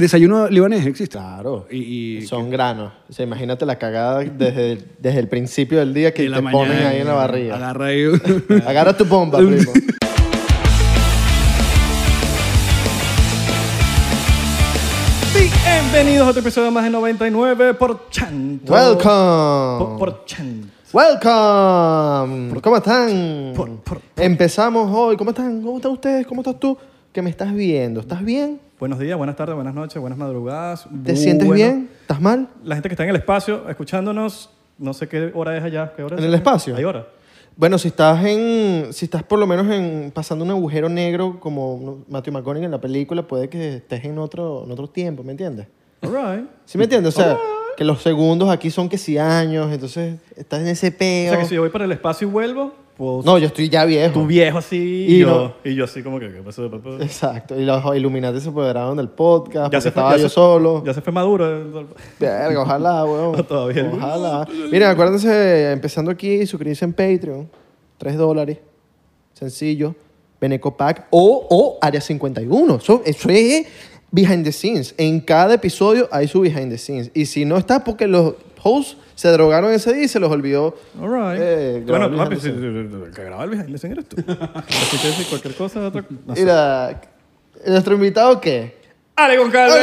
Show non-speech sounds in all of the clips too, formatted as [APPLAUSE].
desayuno libanés existe. Claro. Y, y Son granos. O sea, imagínate la cagada desde, desde el principio del día que te la ponen mañana, ahí en la barriga. Agarra ahí. [LAUGHS] Agarra tu bomba, [LAUGHS] primo. Bienvenidos a otro episodio más de 99 por Chanto. Welcome. Por, por Chanto. Welcome. ¿Cómo están? por- por- por- Empezamos hoy. ¿Cómo están? ¿Cómo están ustedes? ¿Cómo estás tú? ¿Qué me estás viendo? ¿Estás bien? Buenos días, buenas tardes, buenas noches, buenas madrugadas. ¿Te sientes Bueno, bien? ¿Estás mal? La gente que está en el espacio escuchándonos, no sé qué hora es allá. ¿Qué hora es? ¿En el espacio? Hay hora. Bueno, si estás en, si estás por lo menos en pasando un agujero negro como Matthew McConaughey en la película, puede que estés en otro, en otro tiempo, ¿me entiendes? All right. ¿Sí me entiendes? O sea, que los segundos aquí son que si años, entonces estás en ese O peo. sea que si yo voy para el espacio y vuelvo, No, yo estoy ya viejo. tú viejo así Y y, yo, no- y yo así como que, ¿qué pasó, papá? Exacto. Y los Illuminati se apoderaron del podcast, porque fue- estaba yo se- solo. Ya se fue maduro. Verga, ojalá, [LAUGHS] weón. Todavía. Ojalá. Miren, acuérdense, empezando aquí, suscribirse en Patreon. 3 dólares. Sencillo. Beneco Pack o, o Área 51. Eso, eso es behind the scenes. En cada episodio hay su behind the scenes. Y si no está, porque los hosts se drogaron ese día y se los olvidó. All right. Eh, grabar bueno, el papi, si- el que graba el behind the scene eres tú. Así que si cualquier cosa, otra no sé. [LAUGHS] Mira, ¿nuestro invitado qué? ¡Ale con calma!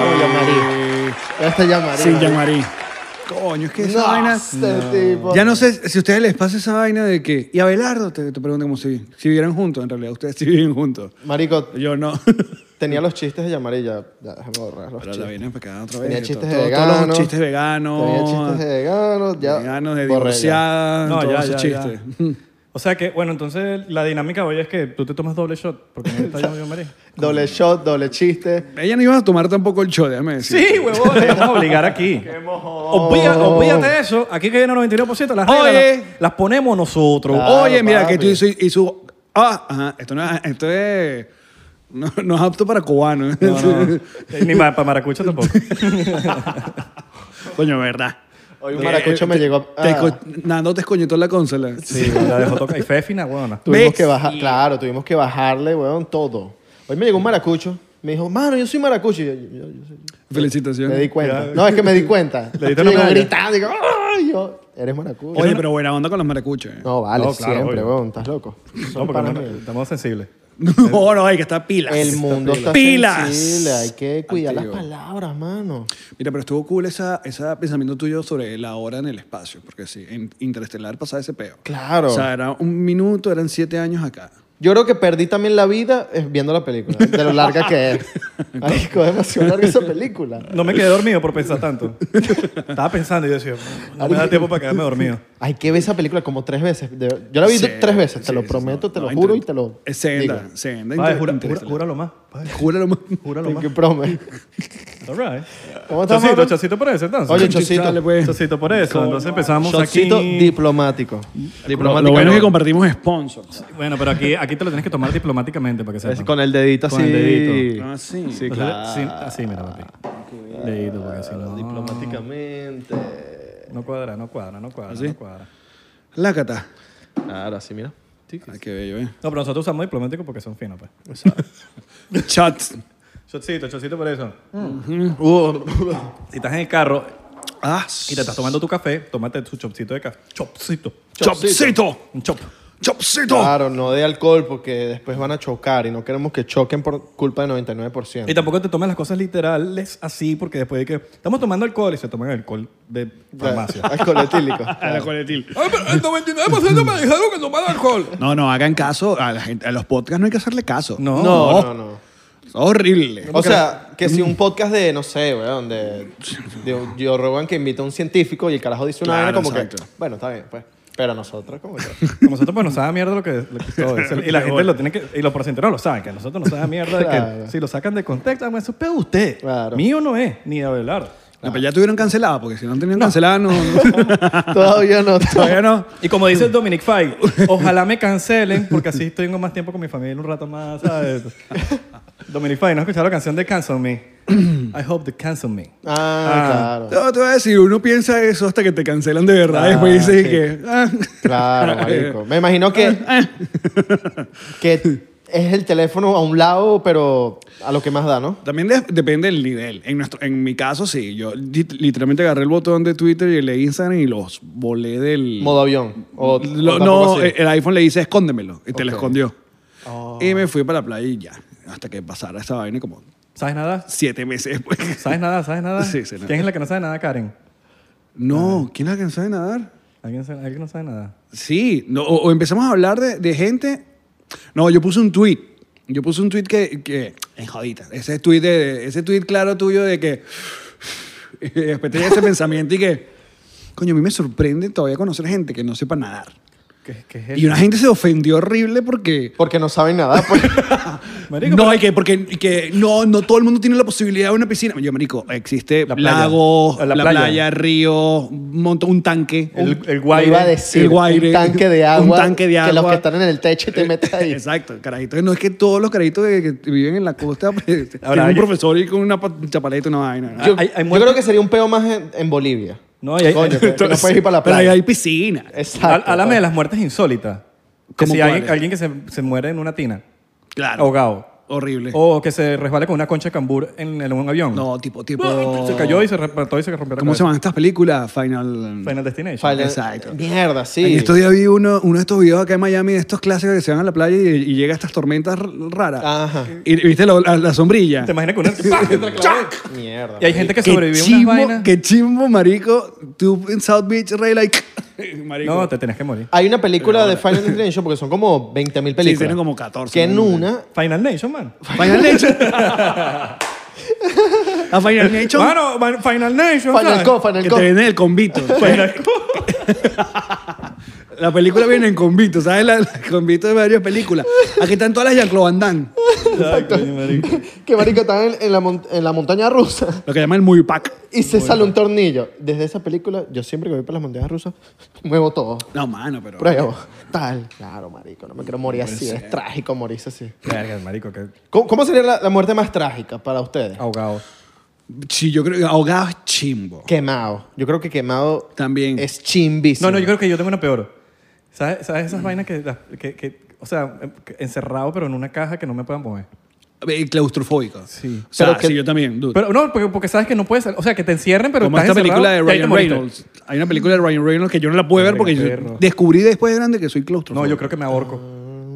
¿Cómo llamaría? Este llamaría. Sí, Jean-Marie. Coño, es que esa No, vaina... tipo. Ya no sé si a ustedes les pasa esa vaina de que... Y Abelardo, te, te preguntan como si, si vivieran juntos. En realidad, ustedes sí viven juntos. Marico, Yo no. [LAUGHS] tenía los chistes de llamar y ya, ya déjame borrar los Pero la chistes. vienen para cada otra Tenía vez. chistes Todo- de todo- Todos veganos. los chistes veganos. Tenía chistes de veganos, ya. Veganos, de borré ya. divorciadas, No, todos ya, esos ya, chistes. O sea que, bueno, entonces la dinámica hoy es que tú te tomas doble shot porque no está yo, María. [LAUGHS] Doble shot, doble chiste. Ella no iba a tomar tampoco el show, déjame decir. Sí, huevón, te vamos a obligar aquí. [LAUGHS] Obvia- Obvíate eso. Aquí que viene 99%, las reglas Oye. las, las ponemos nosotros. Claro, Oye, mira, papi. que tú hizo, hizo- Ah, ajá, esto no es... Esto es no, no es apto para cubanos. No, no. Ni para maracucha tampoco. [LAUGHS] Coño, verdad. Hoy un maracucho me llegó a... Te esco- Nando te escoñetó la consola. Sí, la dejó tocar. Y Féfina, huevona. Tuvimos ¿Ves? que bajar, claro, tuvimos que bajarle, weón, todo. Hoy me llegó un maracucho. Me dijo, mano, yo soy maracucho. Y yo, yo- yo soy- Felicitaciones. Me di cuenta. Ya. No, es que me di cuenta. [LAUGHS] Le diste Yo una digo, medalla. gritando, digo, ¡ay! Yo, eres maracucho. Oye, pero buena onda con los maracuchos. eh. No, vale, No, claro, siempre, obvio. weón, estás loco. No, Son porque panas no- estamos sensibles. [LAUGHS] No, no, hay que estar pilas. El mundo está pilas. sensible, hay que cuidar las palabras, mano. Mira, pero estuvo cool esa, ese pensamiento tuyo sobre la hora en el espacio. Porque sí, en Interestelar pasaba ese peo. Claro. O sea, era un minuto, eran siete años acá. Yo creo que perdí también la vida eh, viendo la película, de lo larga que es. [LAUGHS] Marico, es demasiado larga esa película. No me quedé dormido por pensar tanto. Estaba pensando y yo decía, no me da tiempo para quedarme dormido. Hay que ver esa película como tres veces. De- Yo la vi Sí, tres veces, te sí, lo sí, prometo, no, te lo no, juro y inter- te lo Es senda, digo. senda. Vale, inter- jura, júralo más. Júralo más. Júralo más. Pinky Promise. All right. ¿Cómo estás, Chocito, chocito por eso, entonces. Oye, chocito. Dale, pues. Chocito por eso. Entonces empezamos Shotcito aquí. diplomático. Lo, Diplomático. lo bueno es que compartimos sponsors. Bueno, pero aquí, aquí te lo tienes que tomar diplomáticamente para que Es sepas. con el dedito Con así. el dedito. Ah, sí. Sí, Entonces, claro. sí, así, mira, papi. Dedito, porque así no. Diplomáticamente. No cuadra, no cuadra, no cuadra, ¿Así? no cuadra. Lácata. Claro, así, mira. Ay, qué bello, ¿eh? No, pero nosotros usamos diplomático porque son finos, pues. Shots. [LAUGHS] Chocito, chocito por eso. Uh, Si estás en el carro Ah, y te estás tomando tu café, tómate tu chopcito de café. Chopcito. Chopcito. Un chop. Chopcito. claro, no de alcohol porque después van a chocar y no queremos que choquen por culpa del 99%. Y tampoco te tomes las cosas literales así, porque después de que estamos tomando alcohol y se toman alcohol de farmacia. [LAUGHS] Alcohol etílico. A la coletil. Ay, pero el 99% me dijeron que tomara alcohol. No, no, hagan caso. A, la gente, a los podcasts no hay que hacerle caso. No. No, no, no. Es horrible. O sea, que si un podcast de, no sé, weón, de, de Joe Rogan que invita a un científico y el carajo dice una Claro, vaina como exacto. que, bueno, está bien, pues. Pero nosotros como que... [LAUGHS] A nosotros pues nos sabe mierda lo que, lo que todo eso. Y la [LAUGHS] gente lo tiene que... Y los porcenteros lo saben, que a nosotros nos sabe mierda de Claro. que si lo sacan de contexto, ah, eso es pedo de usted. Claro. Mío no es, ni de Abelardo. No, pero ya tuvieron cancelado, porque si no tenían cancelado, no. [LAUGHS] Todavía no. Todavía no. Y como dice Dominic Fay, ojalá me cancelen porque así tengo más tiempo con mi familia un rato más, ¿sabes? Dominic Fay, ¿no has escuchado la canción de Cancel Me? [CLEARS THROAT] I hope they cancel me. Ah, claro. No, te voy a decir, uno piensa eso hasta que te cancelan de verdad. Ah, después dices sí. que. ah. Claro, [LAUGHS] marico. Me imagino que, [LAUGHS] que es el teléfono a un lado, pero a lo que más da, ¿no? También de- depende del nivel. En, nuestro, en mi caso, sí. Yo li- literalmente agarré el botón de Twitter y el de Instagram y los volé del... Modo avión. O, Lo- o no, así. el iPhone le dice escóndemelo y te lo escondió. Oh. Y me fui para la playa y ya. Hasta que pasara esta vaina como ¿Sabes nada? siete meses después. ¿Sabes nada? ¿Sabes nada? [LAUGHS] Sí, sí, nada. ¿Quién es la que no sabe nada, Karen? No, ¿quién es la que no sabe nadar? ¿Alguien, sabe- alguien no sabe nada? Sí, no, o, o empezamos a hablar de, de gente. No, yo puse un tweet. Yo puse un tweet que. que en jodita. Ese tweet, de, ese tweet claro tuyo de que. [LAUGHS] y después tenía ese pensamiento y que. Coño, a mí me sorprende todavía conocer gente que no sepa nadar. ¿Qué, qué es eso? Y una gente se ofendió horrible porque. Porque no saben nada. Pues. [LAUGHS] Marico, no, pero- hay que, porque que no, no todo el mundo tiene la posibilidad de una piscina. Yo, marico, existe La playa. lago, La la, playa. playa. río, un montón, un tanque. El, el Iba a guaire. decir El guaire. un tanque de [LAUGHS] agua. Un tanque de Que los agua. que están en el techo y te metes ahí. [LAUGHS] Exacto, carajito. No es que todos los carajitos que, que viven en la costa pues, tienen un profesor y con una pa- chapaleta y una vaina. ¿no? Yo, Hay- hay yo creo que sería un peo más en, en Bolivia. No, y hay- Coño, [LAUGHS] que no puedes ir para la Pero playa. ahí hay piscina. Exacto. Há- Háblame de las muertes insólitas. Que ¿Cómo si alguien, alguien que se, se muere en una tina, Claro. ahogado. Horrible. O que se resbale con una concha de cambur en, en un avión. No, tipo, tipo... Se cayó y se repartó y se rompió la ¿Cómo se cabeza. llaman estas películas? Final... Final Destination. Final- Exacto. Mierda, sí. En estos días vi uno, uno de estos videos acá en Miami de estos clásicos que se van a la playa y, y llega estas tormentas r- raras. Ajá. Y viste lo- la, la sombrilla. ¿Te imaginas que una... [LAUGHS] [LAUGHS] Mierda. Y hay gente que Qué sobrevive a chimbo, unas vainas. Qué chimbo, marico. Tú en South Beach, Ray, like... [LAUGHS] marico. No, te tenés que morir. Hay una película de Final Destination porque son como 20 mil películas. tienen como 14, Que en una Final Nation, man. Final Nation. [LAUGHS] A Final Nation. Mano, man, Final Nation. Final ¿sabes? Co, Final que Co. te viene el convito. Final Co. [LAUGHS] La película viene en convito, ¿sabes? La, la convito de varias películas. Aquí están todas las Jean-Claude Van Damme. Exacto. marico. Que marico [LAUGHS] están en, en la, mon- en la montaña rusa Lo que llaman el muy pack. y se sale un tornillo. Desde esa película, yo siempre que voy para las montañas rusas, [LAUGHS] muevo todo. No, mano, pero. Pruebo. Tal. Claro, marico. No me quiero morir así. Es trágico morirse así. Verga, marico, que ¿Cómo, cómo sería la, la muerte más trágica para ustedes? ahogado. Sí, yo creo que ahogado es chimbo. Quemado. Yo creo que quemado También. es chimbísimo. No, no, yo creo que yo tengo una peor. ¿Sabes, ¿Sabes esas vainas que, que, que- o sea, em, encerrado pero en una caja que no me puedan mover? Eh, Claustrofóbico. Sí. O sea, Pero que- sí, yo también. dude. Pero no, porque, porque sabes que no puedes, o sea, que te encierren pero Como estás esta película de Ryan. Reynolds. Hay una película de Ryan Reynolds que yo no la puedo ver porque yo descubrí después de grande que soy No, claustrofóbico. yo creo que me ahorco.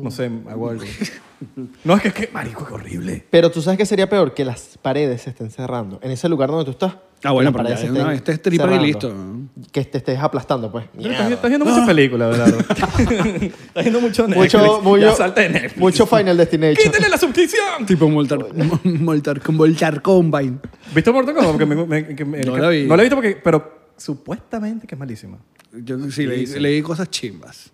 No sé, hago algo. [LAUGHS] No, es que es que, marico, qué horrible. Pero tú sabes que sería peor que las paredes se estén cerrando. En ese lugar donde tú estás. Ah, bueno, pero paredes ya se de una estén vez te estripan y listo. ¿no? Que te estés aplastando, pues. Estás, Mierda. estás viendo muchas películas, ¿verdad? [LAUGHS] estás viendo mucho Netflix. Mucho, mucho, Ya salte de Netflix. mucho Final Destination. ¡Quítale la suscripción! Tipo Moltar, [LAUGHS] Moltar, Moltar Combine. ¿Viste Mortal Kombat? Me, me- que me- No la vi. No la he visto porque, pero supuestamente que es malísima. Yo sí leí, leí cosas chimbas.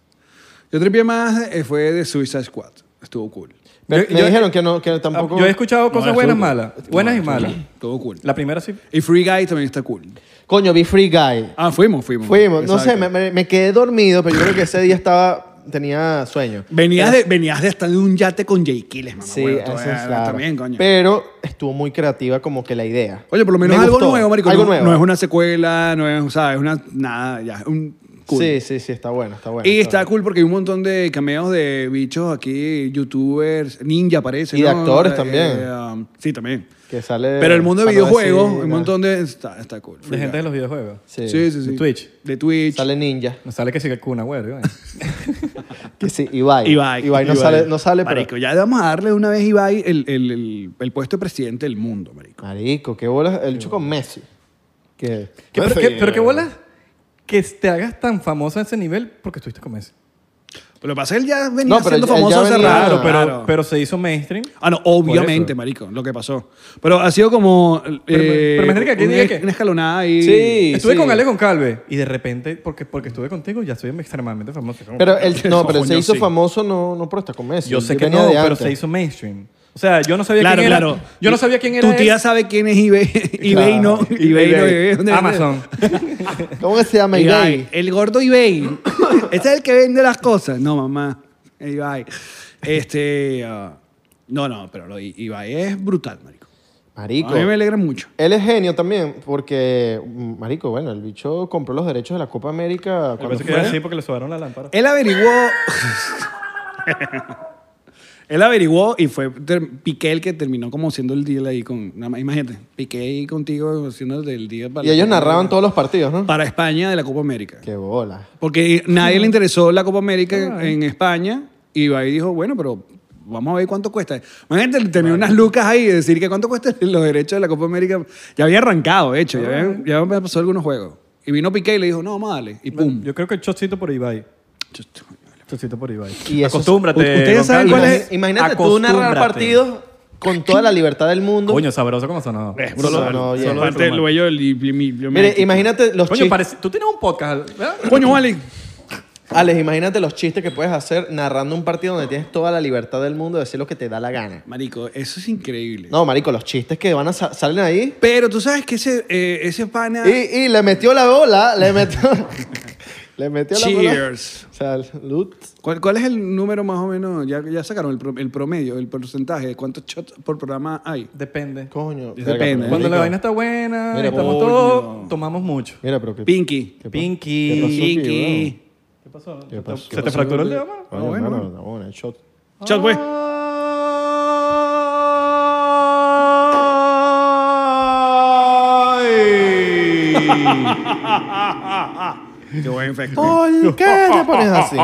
Yo tripié más, eh, fue de Suicide Squad. Estuvo cool. Me, Yo- me yo- dijeron que, no, que tampoco... Yo he escuchado cosas No, buenas, malas. Buenas No, y malas. Estuvo cool. La primera sí. Y Free Guy también está cool. Coño, vi Free Guy. Ah, fuimos, fuimos. Fuimos. No sé, me, quedé dormido, pero yo creo que ese día estaba... Tenía sueño. Venías de, venías de estar en un yate con Jay Kiles, mamá. Sí, huevo, eso todavía- es claro. También, coño. Pero estuvo muy creativa como que la idea. Oye, por lo menos Me algo gustó. nuevo, marico. Algo no, nuevo. no es una secuela, no es, ¿sabes? Una, nada, ya, un cool. Sí, sí, sí, está bueno, está bueno. y está está cool porque hay un montón de cameos de bichos aquí, youtubers, ninja parece, Y de ¿no? actores Eh, también. um, sí, también. Que sale... Pero el mundo de videojuegos, decir, un montón de... Está, está cool. De gente de los videojuegos. Sí. Sí, sí, sí. De Twitch. De Twitch. Sale Ninja. No sale que sigue el Kun Agüero. ¿eh? [LAUGHS] Que sí, Ibai. Ibai. Ibai no sale, no sale pero... Marico, ya vamos a darle una vez a Ibai el, el, el, el puesto de presidente del mundo, marico. Marico, qué bolas. El hecho con Messi. Que... ¿Qué- pero, qué, pero qué bolas que te hagas tan famoso a ese nivel porque estuviste con Messi. Pero lo que pasa es que él ya venía No, pero siendo él- famoso hace venía- rato. Claro, pero, claro. pero se hizo mainstream. Ah, no, obviamente, marico, lo que pasó. Pero ha sido como... Pero- eh, pero imagínate que aquí una, diga que- una escalonada ahí. Sí. estuve con Ale Calve y de repente, porque, porque estuve contigo, ya soy extremadamente famoso. Pero [LAUGHS] él, no, pero él se Coño, hizo sí. famoso no, no por estar con Messi. Yo Él sé que venía no, de pero antes. se hizo mainstream. O sea, yo no sabía Claro, quién era. claro. Yo no sabía quién era. Tu tía él. sabe quién es [LAUGHS] [LAUGHS] eBay. eBay no. eBay no. eBay, ¿dónde- Amazon. [LAUGHS] ¿Cómo que se llama Ibai, Ibai? el gordo eBay. [COUGHS] Este es el que vende las cosas. No, mamá. Ibai. Este. ah, no, no, pero lo es brutal, marico. Marico. A mí me alegra mucho. Él es genio también porque, marico, bueno, el bicho compró los derechos de la Copa América cuando que fue. era así porque le sobraron la lámpara. Él averiguó. Él averiguó y fue Piqué el que terminó como siendo el deal ahí con... nada más, Imagínate, Piqué ahí contigo haciendo el deal para... Y ellos narraban todos los partidos, ¿no? Para España de la Copa América. Qué bola. Porque nadie le interesó la Copa América en, en España y ahí dijo, bueno, pero vamos a ver cuánto cuesta. Imagínate tener unas lucas ahí y decir que cuánto cuesta los derechos de la Copa América. Ya había arrancado, de hecho, ya ya pasado algunos juegos. Y vino Piqué y le dijo, no, vamos a darle. Y pum. Yo creo que el chocito por Ibai. Chocito por Ibai. Y eso- Acostúmbrate. ¿Ustedes saben Carlos. cuál es? Imagínate tú narrar Acostúmbrate. partidos con toda la libertad del mundo. Coño, sabroso como sonaba. Es Solo- no, ya. Solo del y- Mire, imagínate los Coño, chistes. parece- tú tienes un podcast, ¿verdad? Coño, vale. Alex, imagínate los chistes que puedes hacer narrando un partido donde tienes toda la libertad del mundo de decir lo que te da la gana. Marico, eso es increíble. No, marico, los chistes que van a sa- salen ahí. Pero tú sabes que ese, eh, ese pana... Y, y le metió la bola, le metió. [LAUGHS] le metió la bola. Cheers. Salud. ¿Cuál, cuál es el número más o menos? Ya, ya sacaron el, pro- el promedio, el porcentaje de cuántos shots por programa hay. Depende. Coño. Depende, Cuando la vaina está buena, Mira, estamos todos, tomamos mucho. Mira, pero que. Pinky. ¿Qué Pinky. ¿Qué pasó Pinky. ¿Qué pasó? ¿Qué pasó? ¿Se te fracturó el dedo, mano? Ah, bueno, hermano, bueno. no, bueno, el shot. Shot, pues. [LAUGHS] Qué buen efecto. ¿Por qué te pones así?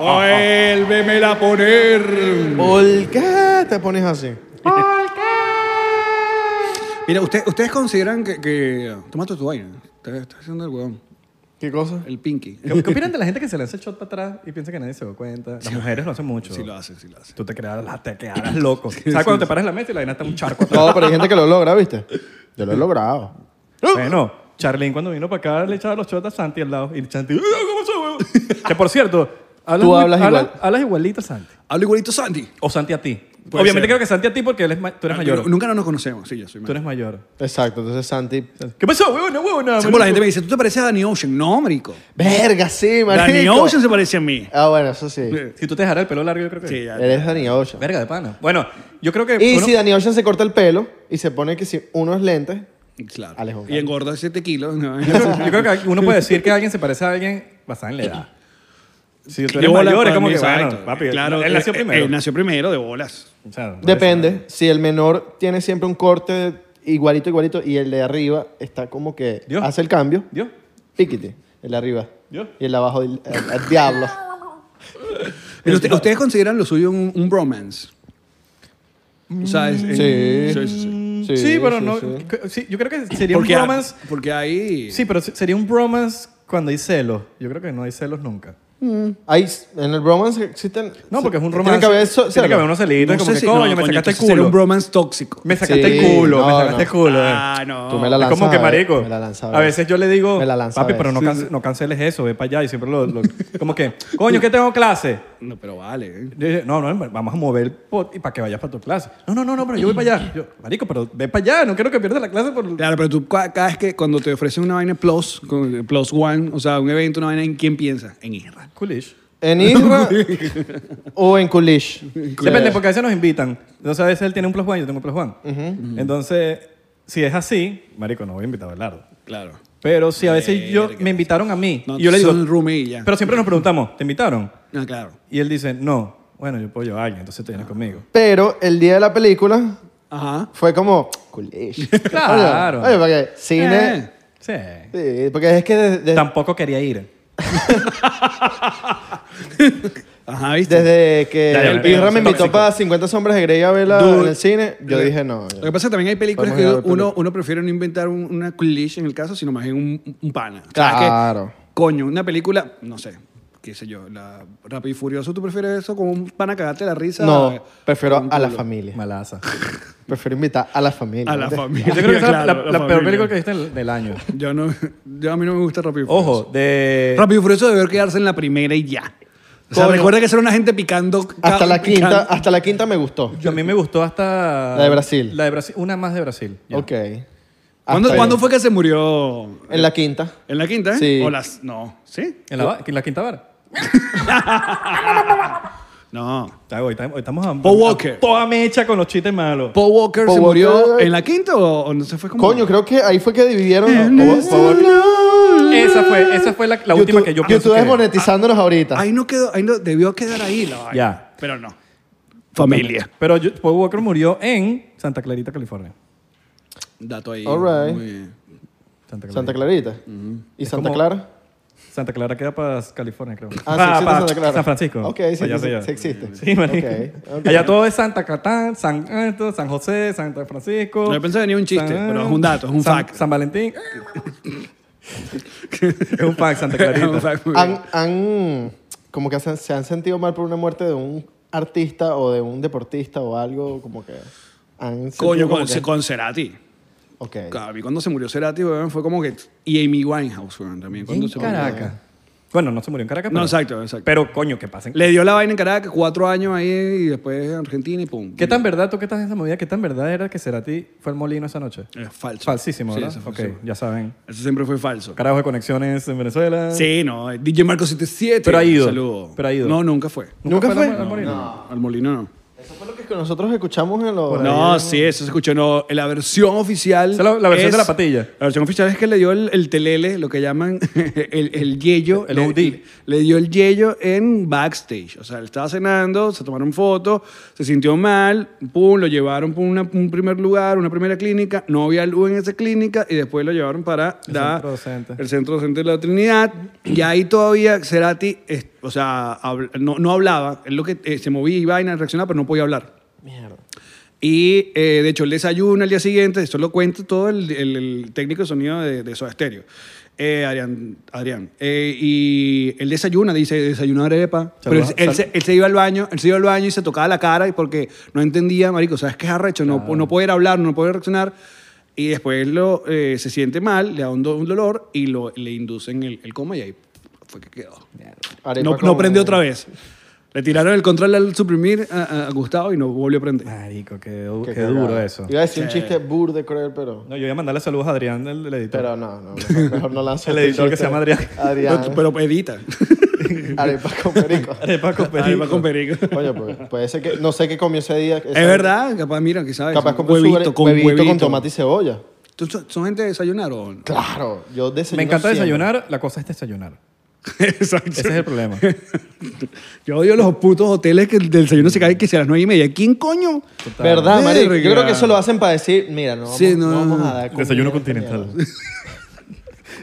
Vuélvemela a poner. ¿Por qué te pones así? Mira, usted- ustedes consideran que, que... Tómate tu vaina. Estás estás haciendo el huevón. ¿Qué cosa? El pinky. ¿Qué, qué opinan de la gente que se le hace el shot para atrás y piensa que nadie se da cuenta? Las mujeres lo hacen mucho. Sí lo hacen, sí lo hacen. Tú te quedas, te quedas loco. ¿Sabes cuando te paras en la mesa y la vaina está un charco atrás? No, pero hay gente que lo logra, ¿viste? Yo lo he logrado. Bueno, Charlene cuando vino para acá le echaba los shots a Santi al lado. Y Santi, "Ah, ¿cómo se huevón?" [LAUGHS] Que por cierto, hablas, Tú muy- hablas hablas- igual. hablas igualito a Santi. Hablo igualito Santi. O Santi a ti. Puede Obviamente ser. creo que Santi a ti porque él es ma- tú eres mayor. Nunca no nos conocemos. Sí, yo soy Tú eres mayor. mayor. Exacto, entonces Santi. ¿Qué pasó, huevona, huevona? Es como la gente me dice, ¿tú te pareces a Danny Ocean? No, marico. Verga, sí, marico. Danny Ocean se parece a mí. Ah, bueno, eso sí. Si tú te dejaras el pelo largo, yo creo que... Sí, ya. Eres Danny Ocean. Verga de pana. Bueno, yo creo que... Y uno- si Danny Ocean se corta el pelo y se pone que si unos lentes, Claro. Alejo. Y engorda 7 kilos. ¿no? Yo creo, que uno puede decir que alguien se parece a alguien basada en la edad. Si tú eres mayor, es como que, bueno, exacto. papi, claro, él nació eh, primero. Él nació primero de bolas. O sea, no depende. Si el menor tiene siempre un corte igualito, igualito, y el de arriba está como que Dios. hace el cambio, ¿Dios? piquete, el de arriba. Dios. Y el de abajo, el, el- el diablo. Pero usted- ¿Ustedes consideran lo suyo un, un bromance? O sea, es- Sí. sí, sí, sí. Sí, Sí, pero sí, no... sí. yo creo que sería Porque, un bromance... porque ahí... Sí, pero se- sería un bromance cuando hay celos. Yo creo que no hay celos nunca. Hay, en el bromance existen... No, porque es un tiene romance. que haber so- tiene que haber unos celitos. No como sé que, si- coño, no, me coño, sacaste el sería culo. un bromance tóxico. Me sacaste Sí, el culo, me sacaste no. el culo. eh. Ah, no. Tú me la Es lanzas como que ver, marico. me la lanzas a veces yo le digo, Me la lanzas papi, pero no, no canceles eso, ve para allá. Y siempre lo, lo- como que, coño, que tengo clase. No, pero vale. ¿eh? Yo no, no, vamos a mover el pot y para que vayas para tu clase. No, no, no, no, pero yo voy para allá. Yo, marico, pero ve para allá, no quiero que pierdas la clase por... Claro, pero tú ca- cada vez que cuando te ofrecen una vaina plus, con- plus one, o sea, un evento, una vaina, ¿en quién piensas? En Israel. Coolish. ¿En [LAUGHS] Isra o en Kulish? Depende, porque a veces nos invitan. Entonces a veces él tiene un plus one y yo tengo un plus one. Entonces, si es así, marico, no voy a invitar a Belardo. Claro. Pero si a veces yo, me invitaron a mí No, y yo le digo, son roomie y ya. pero siempre nos preguntamos, ¿te invitaron? Ah, claro. Y él dice, no. Bueno, yo puedo llevar a alguien, entonces te vienes conmigo. Pero el día de la película Ajá. fue como... Kulish. [LAUGHS] Claro. Oye, oye, porque cine... Eh. Sí. Sí, porque es que desde, Tampoco quería ir. Ajá, ¿viste? desde que el ya, me invitó tóxico. para 50 sombras de Grey a verla Dude. en el cine, yo dije no. Lo que pasa es que también hay películas Podemos ir a que uno, películas. uno prefiere no inventar un- una cliché en el caso, sino más bien un, un pana. O sea, Claro. que, coño, una película, no sé, qué sé yo, la Rápido y Furioso, ¿tú prefieres eso con un pana cagarte la risa? No, prefiero con un a la familia. Malaza. [LAUGHS] Prefiero invitar a la familia. A la familia. Yo creo que esa es la- Claro, la, la peor película que viste del, año. Yo no, yo a mí no me gusta Rápido y Furioso. Ojo, de... Rápido y Furioso debe quedarse en la primera y ya. O sea, Coño. recuerda que ser una gente picando. Hasta la picando. quinta, hasta la quinta me gustó. Yo, a mí me gustó hasta... La de Brasil. La de Brasil. Una más de Brasil. ya. Ok. ¿Cuándo, Hasta ¿cuándo ahí. fue que se murió? En la quinta. ¿En la quinta? eh? Sí. ¿O las.? No. ¿Sí? ¿En la, en la quinta vara? [LAUGHS] No. Hoy, estamos- hoy estamos a, Paul Walker. a toda mecha con los chistes malos. ¿Paul Walker Paul se murió en la quinta o, o no se fue como.? Coño, creo que ahí fue que dividieron. En o- este Esa fue, esa fue la, la última que yo YouTube que... es monetizándonos ahorita. Ahí no quedó, ahí no, debió quedar ahí la vaina. Ya. Pero no. Familia. Pero yo- Paul Walker murió en Santa Clarita, California. Dato ahí. All right. Muy bien. Santa Clarita. Santa Clarita. ¿Y Es Santa como- Clara? Santa Clara queda para California, creo. Ah, sí existe Santa Clara. San Francisco. Ok, sí, Allá, sí, allá. sí existe. Sí, marico. Ok, ok. Allá todo es Santa Catán, San, esto, San José, Santa Francisco. No, yo pensé que venía un chiste, pero es un dato, es un San, fact. San Valentín. es un fact, Santa Clarita. [LAUGHS] Un fact muy bien. ¿Han, han- como que se han, se han sentido mal por una muerte de un artista o de un deportista o algo como que han sentido Coño, como con, que- con Cerati. Ok. Claro, a mí cuando se murió Cerati, weón, fue como que... Y Amy Winehouse, weón, también. Cuando En se murió. Caracas. Bueno, no se murió en Caracas. No, pero- exacto, exacto. Pero, coño, que pasen. Le dio la vaina en Caracas, cuatro años ahí y después en Argentina y pum. ¿Qué tan verdad, tú que estás en esa movida, qué tan verdad era que Cerati fue al molino esa noche? Es falso. Falsísimo, Sí, ¿verdad? eso fue ok, falso. ya saben. Eso siempre fue falso. Carajo de conexiones en Venezuela. Sí, no. DJ Marco 77. Pero ha ido. Saludo. Pero ha ido. No, nunca fue. ¿Nunca fue? al- al molino? Al molino no. Eso fue lo que nosotros escuchamos en los... No, sí, eso se escuchó. No, la versión oficial. Esa es la- la versión es- de la patilla. La versión oficial es que le dio el, el telele, lo que llaman [LAUGHS] el, el yello. El le, OD. Le dio el yello en backstage. O sea, él estaba cenando, se tomaron fotos, se sintió mal, pum, lo llevaron por una- un primer lugar, una primera clínica. No había luz en esa clínica y después lo llevaron para El centro docente. el centro docente de la Trinidad. Y ahí todavía Cerati, es- o sea, habl- no, no hablaba. Él lo que eh, se movía y vaina, reaccionaba, pero no podía hablar. Mierda. Y eh, de hecho, el desayuno al día siguiente, esto lo cuenta todo el, el- el técnico de sonido de, de Soda Stereo, eh, Adrián. Adrián. Eh, y él desayuna, dice, desayuno arepa. Pero él, él se, él se iba al baño, él se iba al baño y se tocaba la cara y porque no entendía, marico, ¿sabes qué es arrecho? No, no poder hablar, no poder reaccionar. Y después lo, eh, se siente mal, le da un, do- un dolor y lo, le inducen el, el coma y ahí fue que quedó. Arepa No, no prendió otra vez. Le tiraron el control al suprimir a, a Gustavo y no volvió a prender. Marico, qué, du- Qué qué duro cagada. eso. Iba a decir un chiste burde cruel, pero... No, yo voy a mandarle saludos a Adrián, el, el editor. Pero no, no, mejor, mejor no lanzo [LAUGHS] El este editor que se chiste. llama Adrián. [LAUGHS] Adrián. Pero, pero edita. [LAUGHS] Arepa con perico. Arepa con perico. Arepa con perico. Coño, pues, puede ser que... No sé qué comió ese día. Es verdad, capaz, mira, que sabes. Capaz un compró huevito, con huevito, huevito. con tomate y cebolla. ¿Tú son, son gente de desayunar o no? Claro, yo desayuno Me encanta siempre. desayunar, la cosa es desayunar. [LAUGHS] Exacto. Ese es el problema. [LAUGHS] Yo odio los putos hoteles que el desayuno se cae que sea a las nueve y media. ¿Quién coño? ¿Verdad, marico? Yo creo que eso lo hacen para decir, mira, no vamos, Sí, no no, vamos no. a dar comida Desayuno esta continental. mierda.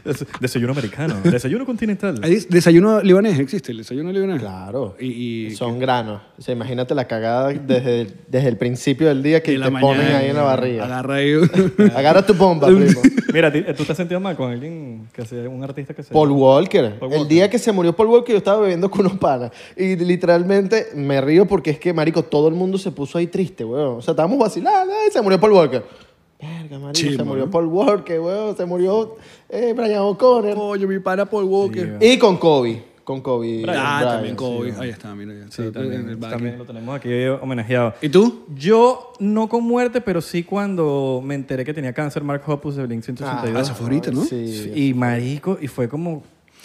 Des- Desayuno americano. Desayuno continental. ¿Hay desayuno libanés? ¿Existe el desayuno libanés? Claro. Y, y Son granos. O sea, imagínate la cagada desde, desde el principio del día que te ponen ahí en la barriga. Agarra ahí. [LAUGHS] Agarra tu bomba, [LAUGHS] primo. Mira, ¿tú tú te has sentido mal con alguien que sea un artista que sea? Paul Walker. Paul El Walker. día que se murió Paul Walker, yo estaba bebiendo con unos panas. Y literalmente me río porque es que, marico, todo el mundo se puso ahí triste, weón. O sea, estábamos vacilando y se murió Paul Walker. Verga, marico, Sí, se murió. Paul Walker, weón. Se murió eh, Brian O'Connor. Coño, mi pana Paul Walker. Y con Kobe. Con Kobe. ah, también Kobe. sí. Ahí está, mira. ya Sí, está en el también, también lo tenemos aquí homenajeado. ¿Y tú? Yo, no con muerte, pero sí cuando me enteré que tenía cáncer, Mark Hoppus de Blink Ah, 182. eso fue ahorita, ¿no? Sí. Y marico, y fue como,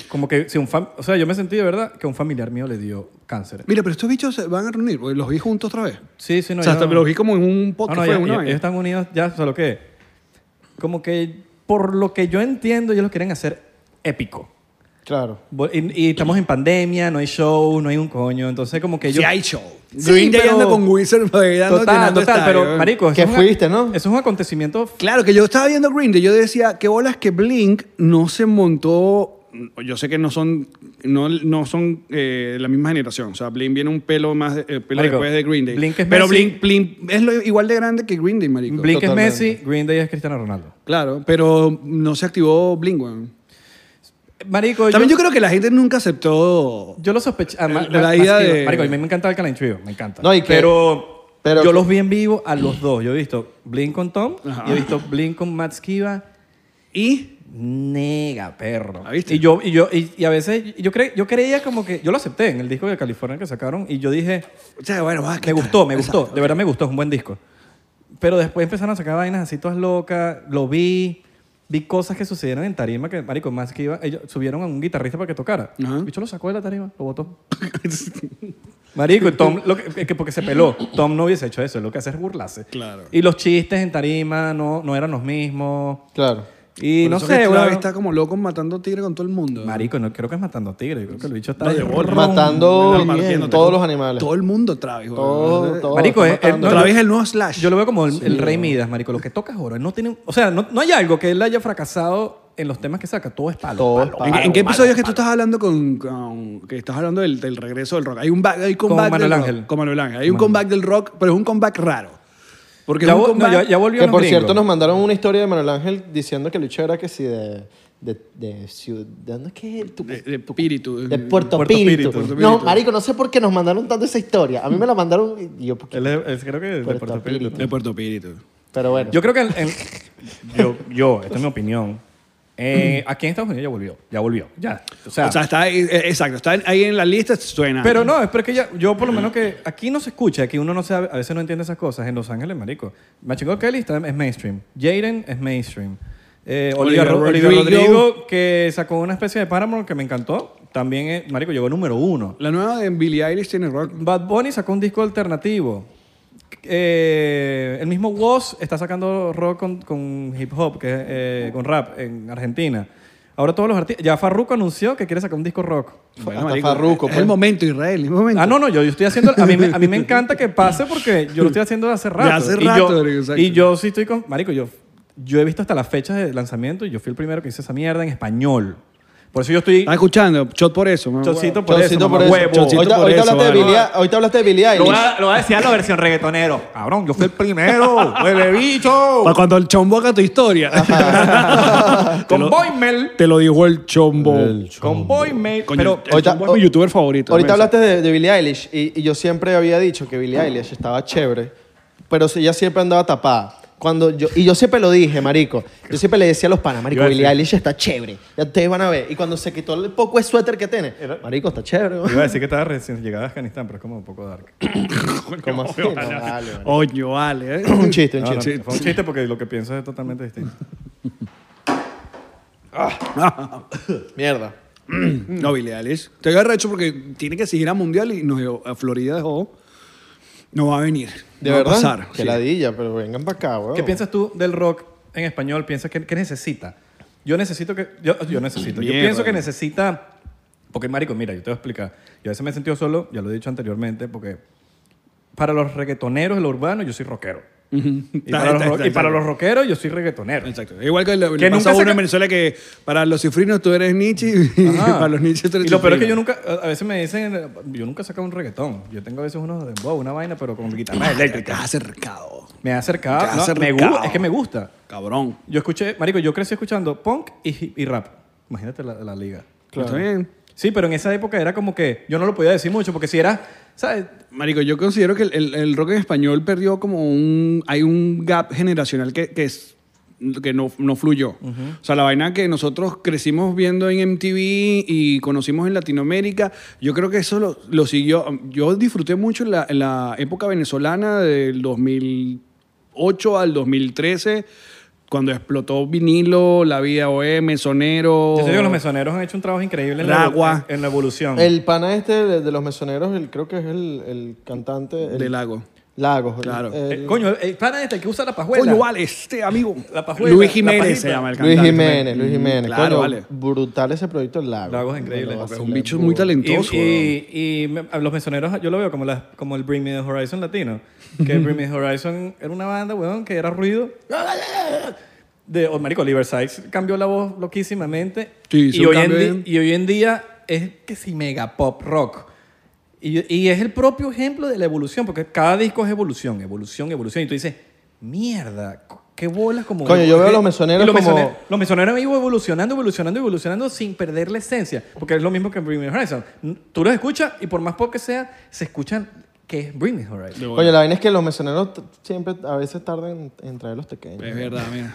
como que si un fam- o sea, yo me sentí de verdad que un familiar mío le dio cáncer. Mira, pero estos bichos se van a reunir. Los vi juntos otra vez. Sí, sí, no. o sea, yo- hasta los vi como en un No, podcast. no, fue ya- una ya- vaina. ellos están unidos ya, solo que como que por lo que yo entiendo, ellos lo quieren hacer épico. Claro. Y, y estamos en pandemia, no hay show, no hay un coño, entonces como que Sí yo... hay show. Sí, Green Day pero- anda con Wizard dando- Total, total, pero marico, Que fuiste, ¿no? Eso es un acontecimiento Claro, que yo estaba viendo Green Day, yo decía, qué bolas que Blink no se montó, yo sé que no son, no, no son eh, la misma generación, o sea, Blink viene un pelo más, eh, pelo Marico, después de Green Day. Blink es pero Messi. Blink, Blink es lo- igual de grande que Green Day, marico. Blink Totalmente. es Messi, Green Day es Cristiano Ronaldo. Claro, pero no se activó Blink, weón. Marico, También yo, yo creo que la gente nunca aceptó... yo lo sospeché. ah, La idea de- Marico, a mí me encanta el Trio, me encanta. No, y que- pero, pero yo los vi en vivo a los dos. Yo he visto Blink con Tom Ajá. y he visto Blink con Matt Skiba. Y... Nega, perro. ¿Ah, viste? Y yo, y yo, y, y a veces, yo, cre, yo creía como que, yo lo acepté en el disco de California que sacaron y yo dije, O sea, bueno, va, ¿qué me gustó, me gustó, Exacto. de verdad me gustó, es un buen disco. Pero después empezaron a sacar vainas así todas locas, lo vi, vi cosas que sucedieron en tarima que, marico, más que iba, ellos subieron a un guitarrista para que tocara. Ajá. El bicho lo sacó de la tarima, lo botó. [LAUGHS] Marico, y Tom, lo que, que porque se peló. Tom no hubiese hecho eso, lo que hace es burlarse. Claro. Y los chistes en tarima no, no eran los mismos. Claro. Y Por no eso sé, que Travis weón. está como loco matando tigre con todo el mundo. Marico, no creo que es matando tigre. Creo que el bicho está No, de bola. Matando Mira, partiéndote todos los animales. Todo el mundo Travis. Todo, todo. Marico, está es- matando. no, Travis es el nuevo Slash. Yo lo veo como el, el rey Midas, marico. Lo que toca es oro. Él no tiene... O sea, no, no hay algo que él haya fracasado en los temas que saca. Todo es palo. Todo es palo, palo. ¿En, palo, en qué palo, episodio es que tú estás hablando con, con- que estás hablando del, del regreso del rock? Hay un back, hay Con comeback Manuel del Ángel. rock. Con Manuel Ángel. Hay un comeback del rock, pero es un comeback raro. Porque Ya, es un vo- no, ya, ya volvió Que los por gringos. cierto nos mandaron una historia de Manuel Ángel diciendo que el bicho era que si de... De, de, ciudad- ¿de dónde es que es? Tu- de, de espíritu. de Puerto, Puerto Píritu. Espíritu. No, marico, no sé por qué nos mandaron tanto esa historia. A mí me la mandaron y yo... Él es, es- creo que de Puerto Puerto Espíritu. Espíritu. De Puerto Espíritu. Pero bueno. Yo creo que en- en- yo, yo, esta es mi opinión. Eh, aquí en Estados Unidos ya volvió. Ya volvió. Ya. O sea, O sea, está ahí, eh, exacto, está ahí en la lista, suena. pero no, es porque ya, yo por lo menos que aquí no se escucha, aquí uno no sabe, a veces no entiende esas cosas. En Los Ángeles, marico. Machingo Kelly está, es mainstream. Jaden es mainstream. Eh, Olivia, Olivia Ro- Olivia Rodrigo. Rodrigo, que sacó una especie de Paramore que me encantó, también, es- marico, llegó número uno. La nueva de Billie Eilish tiene rock. Bad Bunny sacó un disco alternativo. Eh, el mismo Woz está sacando rock con, con hip hop, que, eh, con rap en Argentina. Ahora todos los artistas... Ya Farruko anunció que quiere sacar un disco rock. Hasta marico, Farruko, Es pues. el momento, Israel, es el momento. Ah, no, no, yo, yo estoy haciendo... A mí, me, a mí me encanta que pase porque yo lo estoy haciendo hace [LAUGHS] rato. hace Y rato, yo- marico, exacto. Y yo sí estoy con... Marico, yo, yo he visto hasta las fechas de lanzamiento y yo fui el primero que hice esa mierda en español. Por eso yo estoy... ¿Estás escuchando? Shot por eso. mamá. Chocito por Chocito eso, por mamá eso. huevo. Chocito Ahorita, por ahorita eso, hablaste de vale. Billie, ahorita hablaste de Billie Lo Eilish. voy, a, lo voy a decir a la versión reggaetonero. Cabrón, yo fui el primero. ¡Huele bicho! Para cuando el chombo haga tu historia. [LAUGHS] te, Con lo, Boymel. te lo dijo el chombo. Con Boymel. Coño, Pero el Ahorita- chombo es mi youtuber favorito. Ahorita hablaste de, de Billie Eilish y, y yo siempre había dicho que Billie Eilish estaba chévere, pero ella siempre andaba tapada. Cuando yo, y yo siempre lo dije, marico. Yo siempre le decía a los panas, marico, a Billie Eilish está chévere. Ya ustedes van a ver. Y cuando se quitó el poco de suéter que tiene, marico, está chévere. ¿no? Iba a decir que estaba recién llegada a Afganistán, pero es como un poco dark. [COUGHS] [COUGHS] ¿Cómo así? No, vale, vale. Oño, vale. ¿eh? [COUGHS] Un chiste, un No, no, chiste. fue un chiste porque lo que pienso es totalmente distinto. Mierda. No, Billie Eilish. Te voy a hecho porque tiene que seguir a Mundial y nos a Florida dejó. No va a venir. De no verdad. Va a pasar. Que sí. ladilla, pero vengan para acá, weón. ¿Qué piensas tú del rock en español? ¿Piensas que, que necesita? Yo necesito que... Yo, yo necesito. Yo pienso que necesita... Porque, marico, mira, yo te voy a explicar. Yo a veces me he sentido solo, ya lo he dicho anteriormente, porque para los reggaetoneros, el urbano, yo soy rockero. Y, para, los, y para rockeros, yo soy reggaetonero. Exacto. Igual que le, le Que pasa nunca a uno saca- en Venezuela que para los cifrinos tú eres Nietzsche y [LAUGHS] Ajá. para los Nietzsche tú eres Y lo peor es que yo nunca, a veces me dicen, yo nunca he sacado un reggaetón. Yo tengo a veces unos de dembow, una vaina, pero con guitarra Te eléctrica. has acercado. Me ha acercado. No, me acercado. es que me gusta. Cabrón. Yo escuché, marico, yo crecí escuchando punk y, y rap. Imagínate la, la liga. Está bien. Sí, pero en esa época era como que yo no lo podía decir mucho porque si era, ¿sabes? Marico, yo considero que el, el- el rock en español perdió como un... Hay un gap generacional que, que es que no, no fluyó. O sea, la vaina que nosotros crecimos viendo en MTV y conocimos en Latinoamérica, yo creo que eso lo, lo siguió. Yo disfruté mucho la, la época venezolana del 2008 al 2013, cuando explotó vinilo, la vida OE, mesonero. Yo te digo, los mesoneros han hecho un trabajo increíble en, la, en la evolución. El pana este de, de los mesoneros, el, creo que es el, el cantante. El, de lago. Lagos. Claro. el- Eh, coño, el pana este el que usa la pajuela. Coño, vale, este amigo. La pajuela, Luis Jiménez pajita. se llama el Luis. Jiménez, Luis Jiménez. Claro, Coño, vale. Brutal ese proyecto del Lago. Lago es increíble, Es un bicho muy talentoso. y- y los mesoneros yo lo veo como, la- como el Bring Me the Horizon latino. Que el Bring Me the Horizon era una banda, weón, que era ruido. De, oh, marico, Oliver Sykes cambió la voz loquísimamente. Sí, y, hoy en y hoy en día es que si mega pop rock. Y, y es el propio ejemplo de la evolución, porque cada disco es evolución, evolución, evolución. Y tú dices, mierda, qué bolas como... Coño, yo veo a los mesoneros Y los como- mesone- los mesoneros han ido evolucionando, evolucionando, evolucionando sin perder la esencia. Porque es lo mismo que Bring Me the Horizon. Tú los escuchas y por más pop que sea, se escuchan que es Bring Me the Horizon. Coño, la vaina es que los mesoneros siempre, a veces tardan en, en traer los pequeños. Es verdad, mira.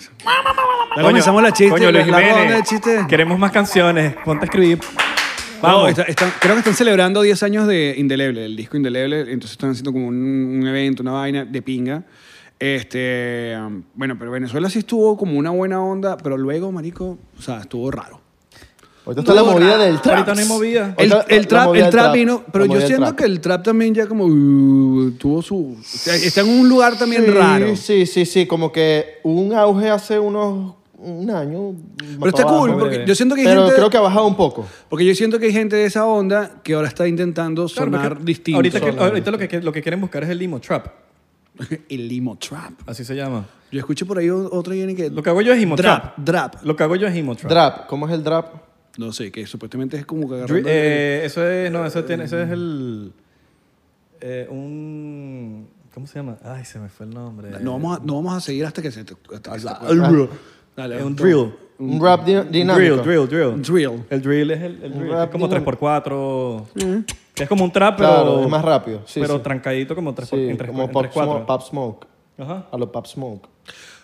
Ya comenzamos la chiste. Coño, Luis Jiménez, de chistes. Queremos más canciones. Ponte a escribir. Vamos. Está- están- creo que están celebrando 10 años de Indeleble, el disco Indeleble. Entonces están haciendo como un, un evento, una vaina de pinga. Este, um, bueno, pero Venezuela sí estuvo como una buena onda, pero luego, marico, o sea, estuvo raro. Ahorita está la movida del trap. Ahorita no hay movida. El, Ahorita el la trap, movida el del trap trap, vino, pero la yo movida del siento trap. que el trap también ya como uh, tuvo su... o sea, está en un lugar también Sí, raro. Sí, sí, sí. Como que hubo un auge hace unos, un año. Pero está cool, abajo, porque yo siento que hay Pero gente... creo que ha bajado un poco. Porque yo siento que hay gente de esa onda que ahora está intentando Claro, sonar porque distinto. Ahorita, que- ahorita lo, que, lo que quieren buscar es el limo trap. [LAUGHS] El limo trap. Así se llama. Yo escuché por ahí otro viene que... Lo que hago yo es imo Drap, trap. drap. Lo que hago yo es imo trap. Drap, ¿cómo es el drap? No sé, que supuestamente es como que Dri- agarrando... eh, eso es, no, eso, tiene, eso es el, eh, un, ¿cómo se llama? Ay, se me fue el nombre. no, vamos a, no vamos a seguir hasta que se te... Hasta que se te Dale, Es un drill. Un rap di- Drill, dinámico. drill, drill. Drill. El drill es el, el drill. rap Es como dinámico. 3x4. Que es como un trap, pero... Claro, es más rápido. Sí, pero sí. trancadito como 3 Sí, en 3 como en Pop 3-4. Smoke, Pop Smoke. Ajá. A los Pop Smoke.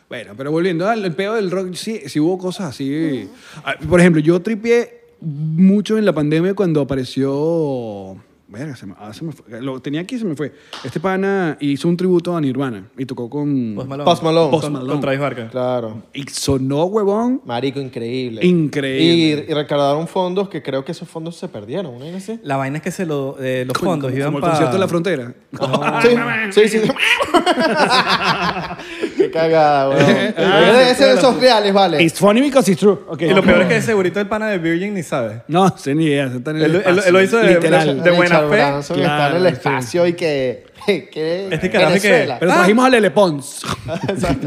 Bueno, pero volviendo al el pedo del rock, sí, sí hubo cosas así. Ah, Por ejemplo, yo tripié mucho en la pandemia cuando apareció... Verga, se me, ah, se me fue. Lo tenía aquí y se me fue. Este pana hizo un tributo a Nirvana y tocó con... Post Malone. Post Malone. Post Con- Malone. Con Travis Barker. Claro. Y sonó, huevón. Marico, increíble. Increíble. Y, y recaudaron fondos que creo que esos fondos se perdieron. La vaina es que se lo, eh, los fondos como, iban como el para... concierto de la frontera. [LAUGHS] Sí, sí, sí. [LAUGHS] Qué cagada, [LAUGHS] weón. Ah, Ese de esos reales, vale. It's funny because it's true. Okay. Y lo peor es que segurito el pana de Virgin ni sabe. No, sé ni idea. Está en el Él- él- espacio, él lo hizo de- literal. de buena Richard fe. Branson está en el sí. espacio y que... que Este carajo que- Venezuela. Pero Ah. trajimos a Lele Pons. [LAUGHS]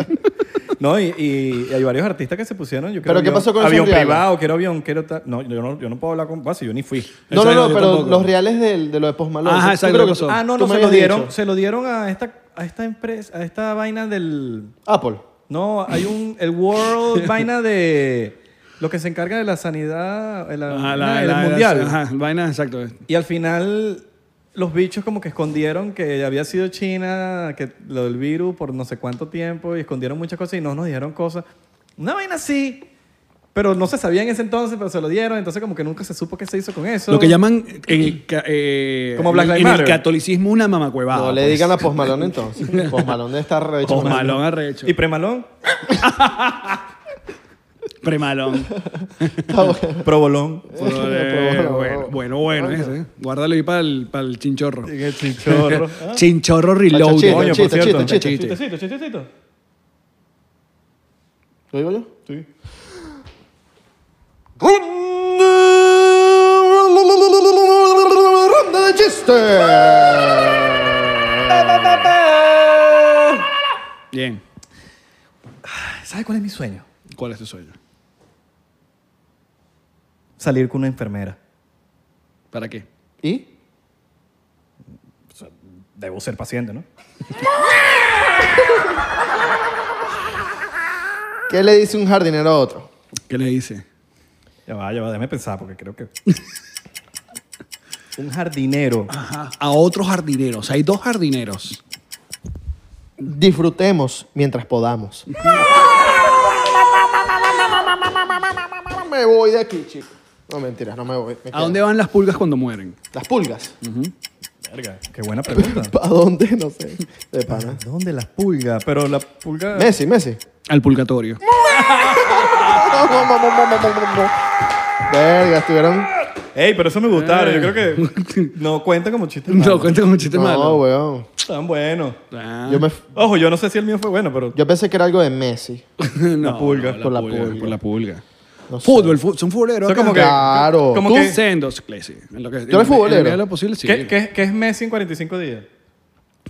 No, y, y- y hay varios artistas que se pusieron. Yo quiero ¿Pero qué avión- pasó con esos Avión reales? privado, quiero avión, quiero tal. No, yo no, yo no puedo hablar con. Bueno, si yo ni fui. No, no, Exacto, no, yo pero tampoco. los reales del- de, lo de Post Malone. Ajá, ¿Tú exacto, creo ¿qué que- pasó? Ah, no, tú no, me se lo habías dieron, dicho. se lo dieron a esta, a esta empresa, a esta vaina del. Apple. No, hay un. El World [LAUGHS] vaina de. Lo que se encarga de la sanidad. de la- Ajá, la- mundial. Ajá, vaina, exacto. Y al final. Los bichos como que escondieron que había sido China, que lo del virus por no sé cuánto tiempo, y escondieron muchas cosas y no nos dijeron cosas. Una vaina así, pero no se sabía en ese entonces, pero se lo dieron, entonces como que nunca se supo qué se hizo con eso. Lo que llaman en el, ca- eh, Como Black en Lives el Matter. catolicismo una mamacuevada. No le pues. digan a Post Malone entonces. [LAUGHS] Post Malone debe estar re Post Malone arrecho. Y premalón, [LAUGHS] Premalón. probolón. [LAUGHS] Eh, bueno, bueno, bueno ese. eh. Guárdalo ahí para el, el chinchorro. El chinchorro. Chinchorro reload. Chiste, Coño, por chiste, cierto. chiste, chiste. Chistecito, chistecito. ¿Lo digo yo? Sí. ¡Ronda de chistes! Bien. ¿Sabes cuál es mi sueño? ¿Cuál es tu sueño? Salir con una enfermera. ¿Para qué? ¿Y? Debo ser paciente, ¿no? ¿Qué le dice un jardinero a otro? ¿Qué le dice? Ya va, ya va, déjame pensar porque creo que... [LAUGHS] Un jardinero. Ajá. A otros jardineros. Hay dos jardineros. Disfrutemos mientras podamos. Me voy de aquí, chico. No, mentiras, no me voy. me ¿A quedo. dónde van las pulgas cuando mueren? Las pulgas. Verga, qué buena [LAUGHS] pregunta. ¿Para dónde? No sé. De pana. ¿Dónde las pulgas? Pero la pulga... Messi, Messi. Al purgatorio. [LAUGHS] Verga, estuvieron. Ey, pero eso me gustaron. Yo creo que [LAUGHS] no cuenta como chiste No, malo. cuenta como un chiste No, malo. weón. Tan bueno. Ah. Yo, me, Ojo, yo no sé si el mío fue bueno, pero... yo pensé que era algo de Messi. [LAUGHS] No, pulga. no, Por la pulga. Por la pulga. No. Fútbol, fu- son futboleros. O sea, como acá. que- Claro. Como Tú que- sendos, sí. En lo que, ¿Tú eres futbolero? En la de lo posible, sí. ¿Qué, qué, qué es Messi en 45 días?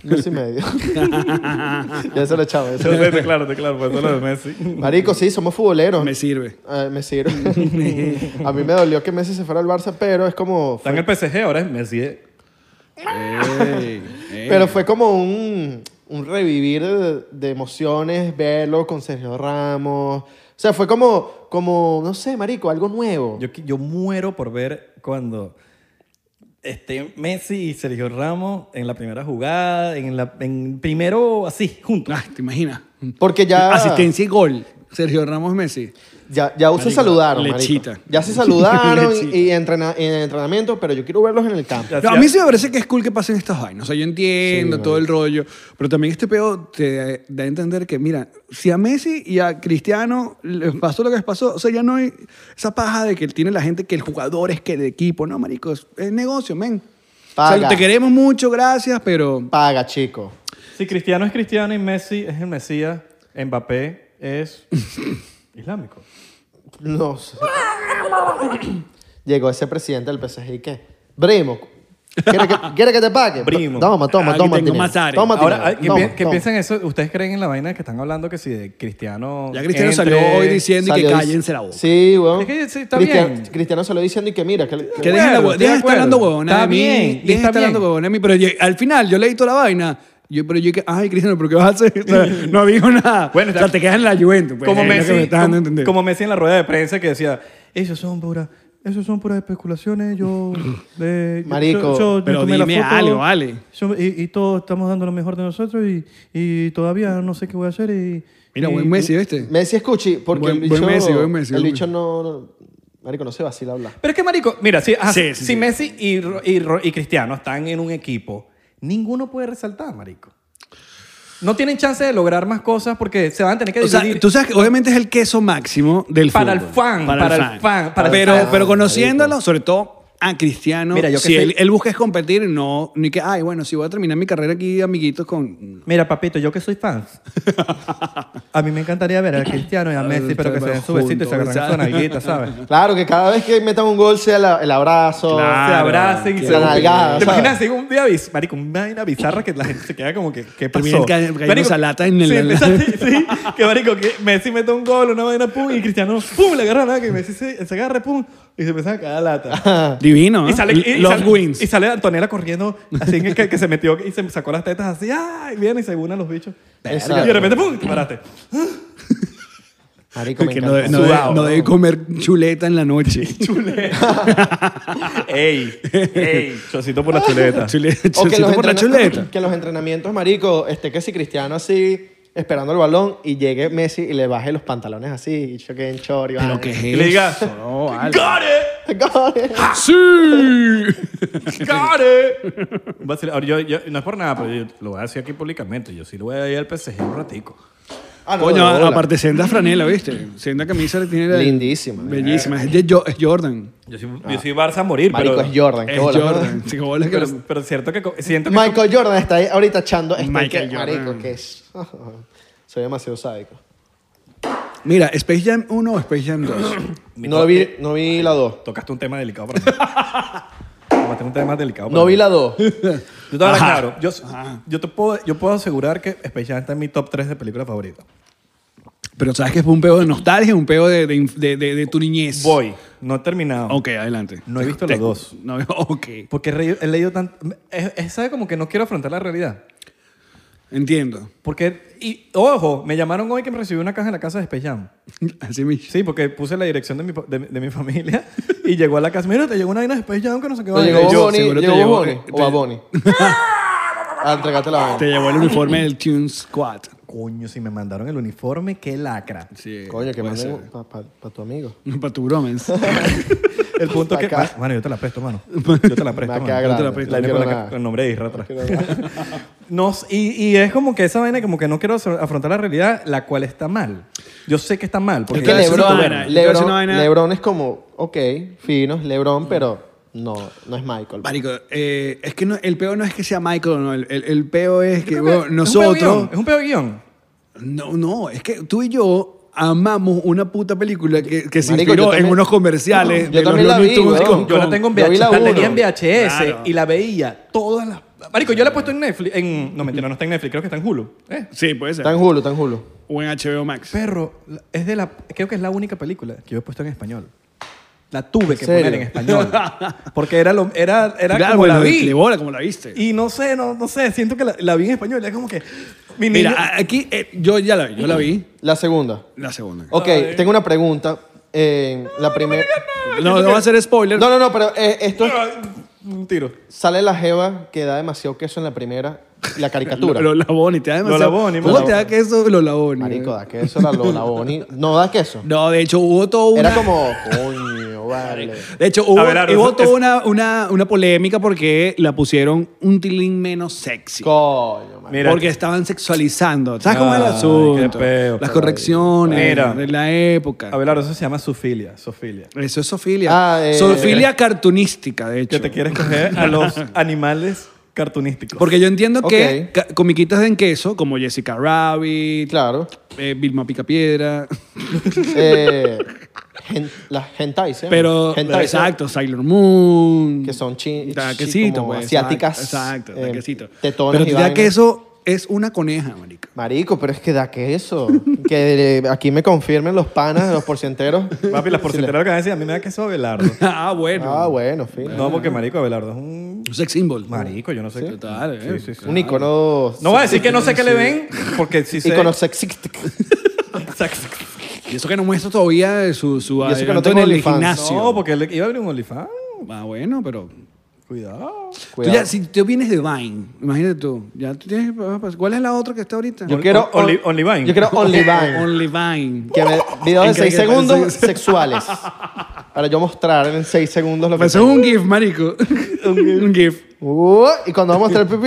Messi y medio. [LAUGHS] ya se lo echaba. Sé, te claro, te claro, pues eso es lo de Messi. Marico, sí, somos futboleros. Me sirve. Eh, me sirve. a mí me dolió que Messi se fuera al Barça, pero es como. Está en el PSG, ahora es Messi. eh. Ey, ey. Pero fue como un, un revivir de, de emociones, verlo con Sergio Ramos. O sea, fue como, como no sé, marico, algo nuevo. Yo, qui- yo muero por ver cuando esté Messi y Sergio Ramos en la primera jugada, en la en primero así, juntos. Ah, ¿te imaginas? Porque ya... Asistencia y gol. Sergio Ramos Messi. Ya, ya se saludaron, lechita. marico. Ya se saludaron [LAUGHS] Lechita. y, y entrena- en el entrenamiento, pero yo quiero verlos en el campo. No, a mí sí me parece que es cool que pasen estas vainas. O sea, yo entiendo Sí, todo el rollo, pero también este peo te da a entender que, mira, si a Messi y a Cristiano les pasó lo que les pasó, o sea, ya no hay esa paja de que tiene la gente que el jugador es que de equipo. No, marico, es, es negocio, men. O Paga. sea, te queremos mucho, gracias, pero... Paga, chico. Si Cristiano es Cristiano y Messi es el Mesías, Mbappé es [LAUGHS] Islámico. No sé. Llegó ese presidente del PSG y ¿qué? Primo, ¿quieres que, ¿quieres que te pague? Primo. Toma, toma, Aquí toma. tengo dinero. más área. Toma, Ahora, dinero. ay, ¿qué, Toma, pi- qué toma. piensan eso? ¿Ustedes creen en la vaina que están hablando que si de Cristiano Ya Cristiano entre- salió hoy diciendo y que Salió cállense la boca. Sí, weón. Es que sí, está Cristiano, bien. Cristiano salió diciendo y que mira, que, Que que- dejen la hue- estoy dejen de estar hablando huevona Está de mí. bien, y Dejen está estar hablando bien. huevona de mí. Pero al final yo leí toda la vaina. Yo, pero yo que, ay, Cristiano, ¿pero qué vas a hacer? O sea, [LAUGHS] no dijo nada. Bueno, o sea, te quedas en la Juventus. Pues, como, es lo que Messi, me estás dando a como, entender. como Messi en la rueda de prensa que decía, esos son puras, esos son puras especulaciones, yo... [LAUGHS] yo- Marico. yo- yo me Pero dime foto, algo, vale. yo- y, y todos estamos dando lo mejor de nosotros y, y todavía no sé qué voy a hacer y... Mira, y- buen Messi, ¿viste? Messi escuchi, porque Buen- el bicho, buen Messi, buen Messi, el bicho no, no- marico, no se vacila hablar. Pero es que, marico, mira, si, ajá, Sí, sí, si sí. Messi y, Ro- y, Ro- y Cristiano están en un equipo, ninguno puede resaltar, marico. No tienen chance de lograr más cosas porque se van a tener que O sea, tú sabes que obviamente es el queso máximo del Para el fútbol. fan, para el fan, para el pero, fan. pero conociéndolo, sobre todo a Cristiano, Mira, yo que si soy- él, él busca es competir, no, ni que, ay, bueno, si voy a terminar mi carrera aquí, amiguitos, con... Mira, papito, yo que soy fan, [LAUGHS] a mí me encantaría ver a Cristiano y a Messi, pero que se den su besito y se agarren Juntos, su nalguita, ¿sabes? [LAUGHS] Claro, que cada vez que metan un gol sea la- el abrazo. Claro. se abracen y se la nalgada, ¿Te ¿sabes? imaginas así un día, marico, una vaina bizarra que la gente se queda como que, ¿qué pasó? Terminan ca- cayendo salata en el- Sí, empieza- sí, que marico, que Messi mete un gol, una vaina, pum, y Cristiano, pum, le agarra nada, que Messi se, se agarre, pum, y se empieza a caer lata. [LAUGHS] Divino, Y ¿eh? sale, y, y Los sale- wins. y sale Antonella corriendo, así que, que, que se metió y se sacó las tetas así, ¡ay! Viene y se unen los bichos. Exacto. Y de repente, ¡pum! Te paraste. Marico, me que no, encanta. no debe, Sudado, no debe ¿no? comer chuleta en la noche. [LAUGHS] ¡Ey! ¡Ey! Chocito por la chuleta. O que los por la entrena- chuleta. que los entrenamientos, marico, esté que si Cristiano así, esperando el balón, y llegue Messi y le baje los pantalones así, y choque en chor y Pero vaina. que es Y le diga, eso, no, vale. ¡Got it! ¡Sí! [LAUGHS] ¡Got it! Va a ser- ahora, yo, yo- no es por nada, pero yo lo voy a decir aquí públicamente. Yo sí lo voy a ir al PSG un ratico. Ah, no, Coño, de bola. aparte senda franela, ¿viste? Senda camisa le tiene la- Lindísima. Bellísima. Es, de Jo- es Jordan. Yo soy, yo soy Barça a morir, Marico, pero... es Jordan. qué Es bola. Jordan. Sí, qué bola que Pero, lo- pero es cierto que co- siento que... Michael Jordan está ahí ahorita echando. Está Michael que, Jordan. Marico, que es. [LAUGHS] Soy demasiado sádico. Mira, Space Jam 1 o Space Jam 2. Mi No to- vi, no vi la 2. Tocaste un tema delicado para [LAUGHS] mí. Tocaste un tema delicado para No mí. vi la 2. [LAUGHS] Yo te voy a hablar Ajá. claro. Yo, yo, te puedo, yo puedo asegurar que Space Jam está en mi top 3 de películas favoritas. Pero sabes que es un peo de nostalgia, un peo de, de, de, de- de tu niñez. Voy. No he terminado. Ok, adelante. No he visto Te- las dos. No, ok, Porque he, re- he leído tanto... Es, es- ¿Sabe como que no quiero afrontar la realidad? Entiendo. Porque... Y, ojo, me llamaron hoy que me recibió una caja en la casa de Space Jam. Así mismo. Sí, porque puse la dirección de mi, de, de mi familia y llegó a la casa. Mira, te llegó una vaina de Space Jam que no sé qué ¿Te va llegó yo, Bonnie? seguro te ¿Llegó llegó, Bonnie? eh, ¿O a te- Bonnie? [LAUGHS] ah, entregate la vaina. Te llevó el uniforme del Tune Squad. Coño, si me mandaron el uniforme, qué lacra. Sí, Coño, que puede manden ser. para tu amigo. [LAUGHS] Para tu bromance. [LAUGHS] El punto es que... Acá. Mano, yo te la presto, mano. [LAUGHS] Yo te la presto, mano. queda te la presto. La con, la- con el nombre de Isra atrás. [LAUGHS] Y, y es como que esa vaina como que no quiero afrontar la realidad, la cual está mal. Yo sé que está mal. Porque Es que Lebron, yo Lebron, vaina. Lebron es como, ok, fino, es Lebron, pero no, no es Michael. Marico, eh, es que no- el peo no es que sea Michael o no. El, el, el peo es que Creo bueno, es un pedo guion, nosotros. Es un pedo guion. No, no, es que tú y yo amamos una puta película que, que se Marico, inspiró también- en unos comerciales. Yo de los también la vi, weón. Yo la tengo en vi VHS, la tenía en VHS Claro. y la veía todas las... Marico, yo la he puesto en Netflix, en... No, mentira, no está en Netflix, creo que está en Hulu. Eh. Sí, puede ser. Está en Hulu, está en Hulu. O en HBO Max. Perro, es de la... Creo que es la única película que yo he puesto en español. La tuve que serio? poner en español. [LAUGHS] Porque era, lo, era, era Claro, como bueno, la vi. Clebola, como la viste. Y no sé, no, no sé, siento que la, la vi en español. Es como que... Mi niño... Mira, a- aquí eh, yo ya la vi, yo la vi. La segunda. La segunda. Ok, tengo una pregunta. Eh, la primera... No, no va a ser spoiler. No, no, no, pero eh, esto es- Un tiro. sale la jeva que da demasiado queso en la primera, la caricatura. [LAUGHS] Lo, Laboni, te da demasiado. Laboni, ¿Cómo Lo te da queso lo Laboni? Marico, da queso la Lola Boni. No da queso. No, de hecho hubo todo una... Era como, coño, vale. De hecho, hubo, Abelardo, hubo es- toda una, una, una polémica porque la pusieron un tilín menos sexy. Coño, man. Mira. porque estaban sexualizando. ¿Sabes cómo es el Ay, asunto? qué peo, Las correcciones Mira. de la época. Abelardo, eso se llama sofilia, sofilia. Eso es sofilia. Ah, eh, sofilia cartunística, de hecho. Que te quieres coger a los [LAUGHS] animales cartunísticos. Porque yo entiendo que ca- comiquitas en queso, como Jessica Rabbit, Claro. eh, Vilma Picapiedra, Eh, gen- las hentais, ¿eh? pero Hentais, ¿eh? exacto, Sailor Moon. Que son chi- chi- como pues. asiáticas, Exacto, eh, tetones Pero y que eso es una coneja, marica. Marico, pero es que da queso. [LAUGHS] que eh, aquí me confirmen los panas, los porcienteros. [LAUGHS] Papi, las lo que van a decir, a mí me da queso Abelardo. [LAUGHS] ah, bueno. Ah, bueno, fin. No, porque marico Abelardo es un Un sex symbol. marico, yo no sé. qué- Total, eh. Sí, sí, sí. Un icono. No voy a decir que no sé qué le ven, porque si sé... Icono sexístico. Y eso que no muestra todavía su, su Y eso que no adelanto tengo en el OnlyFans. gimnasio. No, porque él iba a abrir un OnlyFans. Ah, bueno, pero... Cuidado. Tú Cuidado. ya, si tú vienes de Vine, imagínate tú. Ya tú tienes, ¿Cuál es la otra que está ahorita? Yo quiero. on- Only- OnlyVine. Yo quiero OnlyVine. [LAUGHS] Only Vine. Que me, [LAUGHS] videos de En 6 que- segundos sexuales. [LAUGHS] Para yo mostrar en 6 segundos lo que Pues es tengo. un GIF, marico. un GIF. Uh, y cuando vamos a mostrar el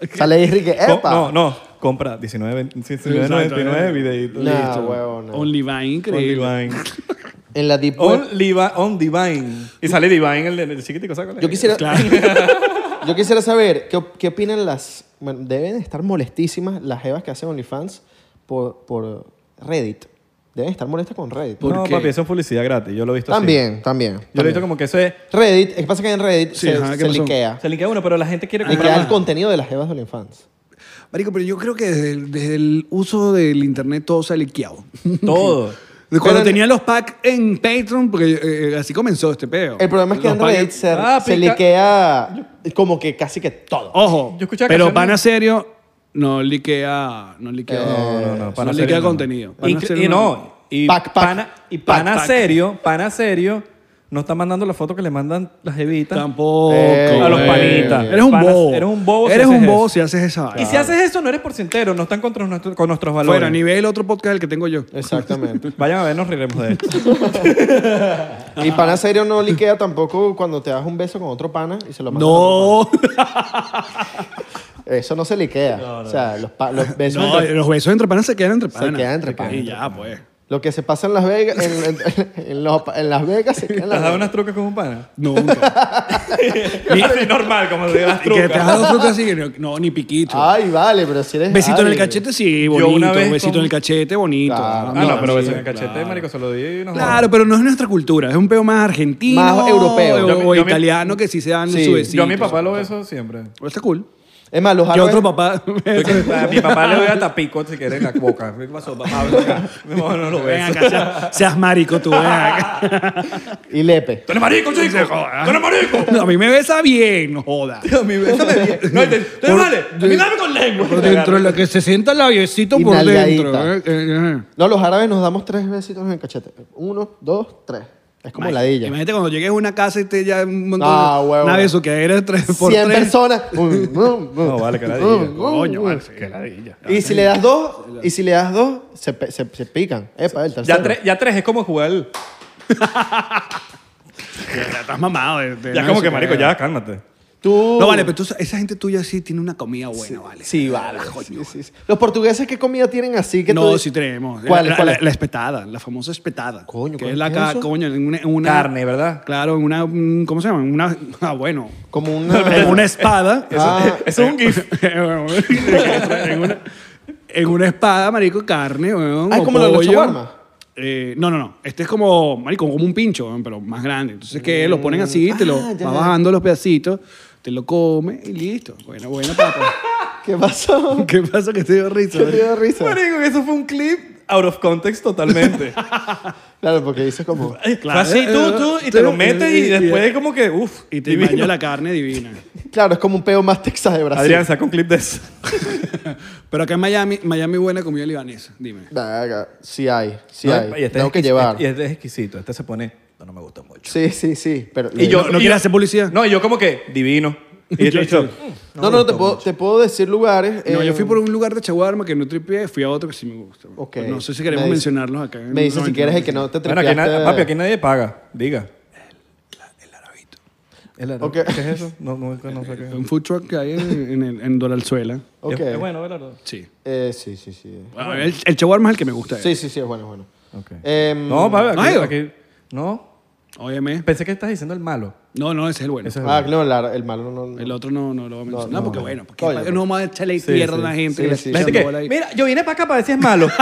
pipí, sale Enrique. ¡Epa! No, no. Compra 19, 19.99 videitos. Nah, Listo. huevo, no. Only Vine, increíble. OnlyVine. [LAUGHS] En la Deep Web. On, Liva- on Divine. Y sale Divine, el, el chiquitico, ¿sabes? Yo quisiera, Claro. [LAUGHS] yo quisiera saber qué, qué opinan las. bueno, deben estar molestísimas las jevas que hacen OnlyFans por, por Reddit. Deben estar molestas con Reddit. ¿Por no, qué? papi, eso es publicidad gratis. Yo lo he visto así. También, también. Yo lo he también. visto como que eso es... Reddit, es que pasa que en Reddit Sí, se, ajá, ¿qué se liquea. Se linkea uno, pero la gente quiere comprar Liquea el contenido de las jevas de OnlyFans. Marico, pero yo creo que desde el, desde el uso del internet todo se ha liqueado. [LAUGHS] Todo. De Cuando Pero- tenía los packs en Patreon, porque eh, así comenzó este peo. El problema es que Los packs Reddit se, Ah, se pica- liquea como que casi que todo. Ojo, Yo escuchaba pero canciones- pana serio no liquea, no liquea, No, no, no. no Pana liquea serio no. contenido. Pana Y, serio y no. Y Pac, pac. pana, y pana Pac, pac. serio, pana serio, no está mandando la foto que le mandan las evitas. Tampoco. Eh, a los eh. panitas. Eres un Panas- bobo. eres un bobo si Eres haces un bobo eso. si haces esa vaina. Y si haces eso, no eres porcentero, no están contra nuestro- con nuestros valores. Fuera, nivel otro podcast el que tengo yo. Exactamente. [LAUGHS] Vayan a ver, nos riremos de esto. [LAUGHS] Y pana serio no liquea tampoco cuando te das un beso con otro pana y se lo mandas a otro No, pana. [LAUGHS] Eso no se liquea. O sea, los, pa- los besos no, entre- los besos entre panas se quedan entre panas. quedan entre panas. Y ya, pues. Lo que se pasa en Las Vegas, en, en- [LAUGHS] en los- en Las Vegas se queda en ¿Te has Las dado Vegas. unas trucas con un pana? Nunca. [LAUGHS] Así normal, como de las [LAUGHS] que te has trucas. dado fruta así, no, no, ni piquito. Ay, vale, pero si eres Besito en el cachete, sí, Yo bonito. una vez Besito con- en el cachete, bonito. Claro. Ah, no, pero sí, beso en el cachete, claro. marico, se lo di y no Claro, pero no es nuestra cultura. Es un peo más argentino. Más europeo. O, Yo- o yo mi- italiano que sí se dan Sí. su besito. Yo a mi papá lo beso siempre. Está cool. Es más, los ¿Qué árabes... otro papá? [LAUGHS] A mi papá le doy a tapico si quiere en la boca. ¿Qué pasó? Papá, ven acá. Mi mamá no lo Ven beso. acá, seas, seas marico tú. ven acá. [LAUGHS] Y lepe. ¡Tú eres marico, chico! ¡Tú eres marico! No, a mí me besa bien, no joda. [LAUGHS] A mí, bésame bien. No, te, te Por- vale. A mí dame con lengua. Por dentro, lo que se sienta el labiecito por dentro. eh, eh, eh. No, los árabes nos damos tres besitos en el cachete. Uno, dos, tres. Es como ladilla. Imagínate cuando llegues a una casa y te ya un montón Ah, de huevo. una besuquedera tres por 100 tres. personas. [LAUGHS] no, No, vale, que ladilla. Coño, vale, sí. Y si le das dos, y si le das dos, se, pe- se, se pican. Epa, el tercero. Ya tres, ya tres es como jugar. el- Ya estás mamado. de- de Ya es como que, marico, ya, cálmate. Tú... No, vale, pero tú, esa gente tuya sí tiene una comida buena, vale. Sí, vale. Sí, sí, sí. Los portugueses, ¿qué comida tienen así? Que No, sí tenemos. ¿Cuál, la, cuál la- es? la espetada, la famosa espetada. Coño, que ¿cuál es la es ca- eso? coño, en una, en una- Carne, ¿verdad? Claro, en una, mm, ¿cómo se llama? En una, [LAUGHS] ah, bueno, Como una... [LAUGHS] en una espada. [LAUGHS] Ah. Eso es un gif. en, una, en una espada, marico, carne, weón, Ah, ¿es o como lo de los pollo. shawarma? Eh, no, no, no. Este es como, marico, como un pincho, weón, pero más grande. Entonces, que lo ponen así, te lo Ah, ya, va ya. bajando los pedacitos, te lo comes y listo. Buena, buena papa. [LAUGHS] ¿Qué pasó? [LAUGHS] ¿Qué pasa que te dio risa? ¿Qué te dio risa? Marico, eso fue un clip out of context totalmente. [LAUGHS] Claro, porque dices como... Fue así tú, tú, y te lo metes y después como que, uff, Y te divino. la carne divina. Claro, es como un peo más Texas de Brasil. Adrián, saca un clip de eso. Pero acá en Miami, Miami buena comida libanesa, dime. Verga, sí hay, sí No, hay. y este Tengo es que exquis- llevar. Y este es exquisito. Este se pone, no, no me gusta mucho. Sí, sí, sí. Pero Y yo, ¿No- no quieres yo- hacer publicidad? No, y yo como que, divino. [LAUGHS] Y este dicho, No, no, te, puedo, te puedo decir lugares. No, eh, yo fui por un lugar de chaguarma que no tripié, fui a otro que sí me gusta. Ok. No sé si queremos Me dice- mencionarlos acá. Me dices si quieres el que no te bueno, aquí tripeaste. papi, aquí nadie paga. Diga. El arabito. El ara- Ok. ¿Qué es eso? No, no, no sé qué es. Un food truck que hay en, en, el- en Doralzuela. [LAUGHS] Ok. Es, es bueno, Belardo. Sí. Eh, sí, sí, sí. Bueno, el, el shawarma es el que me gusta. Sí, sí, sí, es bueno, es bueno. Ok. Em, No, papi, aquí, ¿no aquí- no. Óyeme. Pensé que estás diciendo el malo. No, no, ese es el bueno. Ese es el Ah, bueno. no, la- el malo no. no- El otro no, no lo voy a mencionar. no. porque bueno, porque Coño, para que pues. no vamos a echarle Sí, mierda a la gente Sí, que le sí. está La gente que, bola ahí. mira, yo vine para acá para decir es malo. [LAUGHS]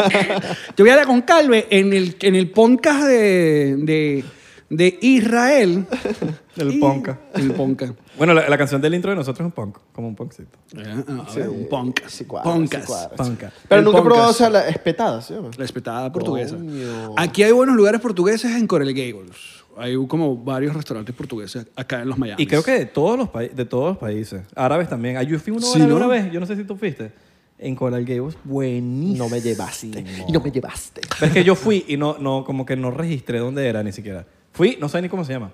[LAUGHS] Yo voy a hablar con Calve en el, en el podcast de, de, de Israel. El Y- ponca. El ponca. Bueno, la, la canción del intro de nosotros es un punk, como un punkcito. Eh, a ver, un ponca. sí cuadra, Poncas. sí cuadra. Ponca. Pero El nunca he probado, o sea, la espetada, ¿sí? o no? Respetada portuguesa. Coño. Aquí hay buenos lugares portugueses en Coral Gables. Hay como varios restaurantes portugueses acá en los Miami. Y creo que de todos los, de todos los países. Árabes también. Ah, Yo fui uno Sí, árabe ¿no? una vez. Yo no sé si tú fuiste. En Coral Gables. Buenísimo. No me llevaste. Y no me llevaste. Pero es que yo fui y no, no, como que no registré dónde era ni siquiera. Fui, no sé ni cómo se llama.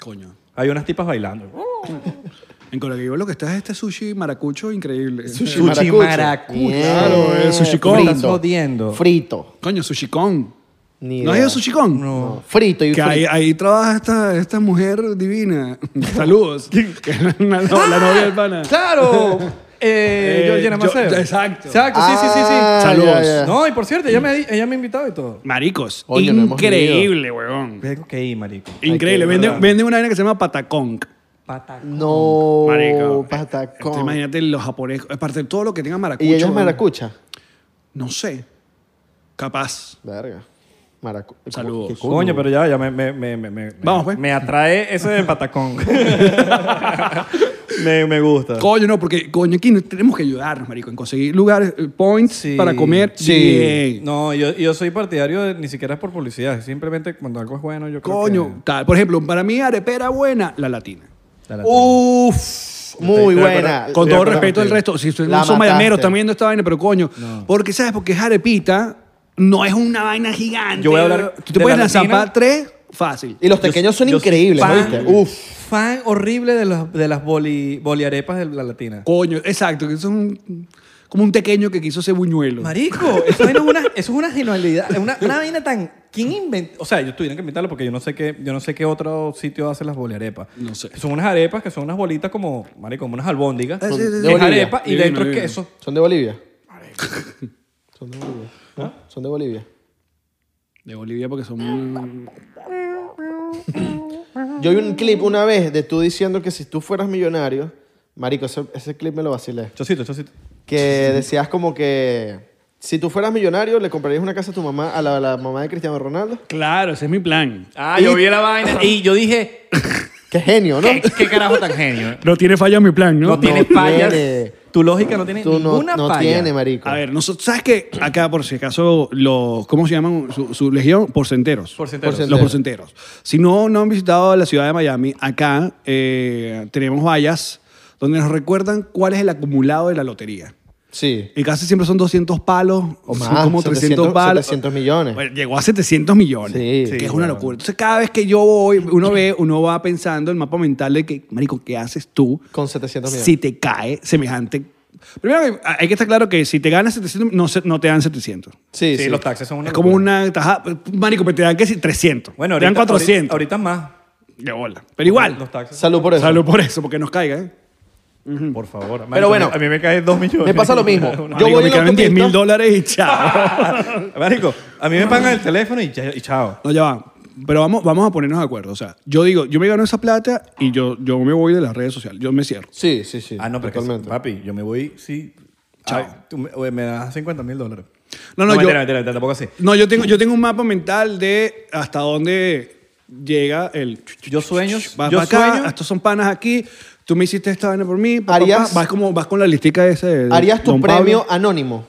Coño. Hay unas tipas bailando. [LAUGHS] En Gables lo que está es este sushi maracucho increíble. Sushi maracucho. Claro, el sushi con. Me estás jodiendo. Frito. Coño, sushi con. Ni ¿No has idea. ido a sushi con? No. Frito y Que frito. ahí, ahí trabaja esta, esta mujer divina. [LAUGHS] Saludos. [LAUGHS] que es la, la- la novia del pana. ¡Claro! Eh, Eh, yo- Maceo. exacto. Exacto, sí, sí, sí, sí. Ah, Saludos. ya, ya. No, y por cierto, ella me, ella me ha invitado y todo. Maricos. Coño, no hemos increíble, weón. Tengo que ir, marico. Increíble. que- Vende, ¿verdad? vende una vaina que se llama patacón. Patacón. No, Marico. patacón. Este, imagínate los japoneses. Aparte de todo lo que tenga maracucho. ¿Y ella es weón. maracucha? No sé. Capaz. Verga. Saludos. ¿Qué coño? Coño, pero ya, ya me, me, me, me, me- Vamos, pues. me atrae ese del patacón. [LAUGHS] me, me gusta. Coño, no, porque coño, aquí tenemos que ayudarnos, marico, en conseguir lugares, eh, points Sí. para comer Sí. bien. No, yo, yo soy partidario de, ni siquiera es por publicidad, simplemente cuando algo es bueno, yo creo Coño, que... tal. Por ejemplo, para mí arepera buena, la latina. La latina. Uf, muy Estoy de buena. acuerdo. Con Estoy todo de acuerdo respeto contigo. resto, si ustedes La no son mataste. mayameros, están viendo esta vaina, pero coño, No. porque sabes, porque es arepita, no es una vaina gigante. Yo voy a hablar Tú te de puedes la lanzar para tres, fácil. Y los pequeños son Yo increíbles, fan- ¿viste? Uf. Fan horrible de, los, de las boli, boliarepas de la latina. Coño, exacto, que eso es un, como un pequeño que quiso ser buñuelo. Marico, [LAUGHS] eso, vaina es una, eso es una genialidad. Es una, una vaina tan. ¿Quién inventó? O sea, yo tuvieron que inventarlo porque yo no sé qué, yo no sé qué otro sitio hace las boliarepas. No sé. Son unas arepas que son unas bolitas como, marico, como unas albóndigas. Ah, sí, sí, sí. Es De Bolivia. arepa y Divino, dentro es divino. queso. ¿Son de Bolivia? Son de Bolivia. ¿No? Son de Bolivia. De Bolivia porque son... Yo vi un clip una vez de tú diciendo que si tú fueras millonario, marico, ese, ese clip me lo vacilé. Chocito, chocito. Que decías como que si tú fueras millonario, le comprarías una casa a tu mamá, a la, a la mamá de Cristiano Ronaldo. Claro, ese es mi plan. Ah, yo vi la vaina y yo dije, Qué genio, ¿no? ¿qué, qué carajo tan genio? No tiene falla mi plan, ¿no? No, tiene fallas. tiene. Tu lógica no tiene Tú no, ninguna no falla. tiene, marico. A ver, nosotros, ¿sabes qué? Acá, por si acaso, los, ¿cómo se llaman su, su legión? Porcenteros. Porcenteros. Porcen- Los porcenteros. Si no, no han visitado la ciudad de Miami, acá eh, tenemos vallas donde nos recuerdan cuál es el acumulado de la lotería. Sí. Y casi siempre son 200 palos, O son más, como 300 700 palos. 700 millones. Bueno, llegó a 700 millones, Sí. que Sí, es una locura. Entonces, cada vez que yo voy, uno ve, uno va pensando el mapa mental de que, marico, ¿qué haces tú Con 700 millones. si te cae semejante? Primero, hay que estar claro que si te ganas 700, no, se- no te dan 700. Sí, Sí, sí. los taxes son una Es como una tajada. Marico, pero te dan que si 300. Bueno, te dan ahorita, 400. Ahorita, ahorita más. De bola. Pero igual. Los taxes. Salud por eso. Salud por eso, porque nos caiga, ¿eh? Por favor. Pero Marico, bueno, a mí me cae dos millones. me pasa lo mismo. [LAUGHS] Yo Marico, voy me en la quedan 10 mil autopista. dólares y chao. [LAUGHS] Marico, a mí me pagan el teléfono y, ya- y chao. no, ya va. Pero vamos, vamos a ponernos de acuerdo. O sea, yo digo, yo me gano esa plata y yo, yo me voy de las redes sociales. Yo me cierro. Sí, sí, sí. Ah, no, pero es que, totalmente. papi, yo me voy, sí. Chao. Ay, tú me, oye, me das 50 mil dólares. No, no, yo- mentira, mentira, mentira, tampoco así. No, yo tengo, yo tengo un mapa mental de hasta dónde llega el... Yo sueño, Vas yo acá, sueño. estos son panas aquí, tú me hiciste esta vaina por mí, pa, pa, Harías- pa. vas, como, vas con la listica ese de ¿Harías tu Don premio Pablo. anónimo?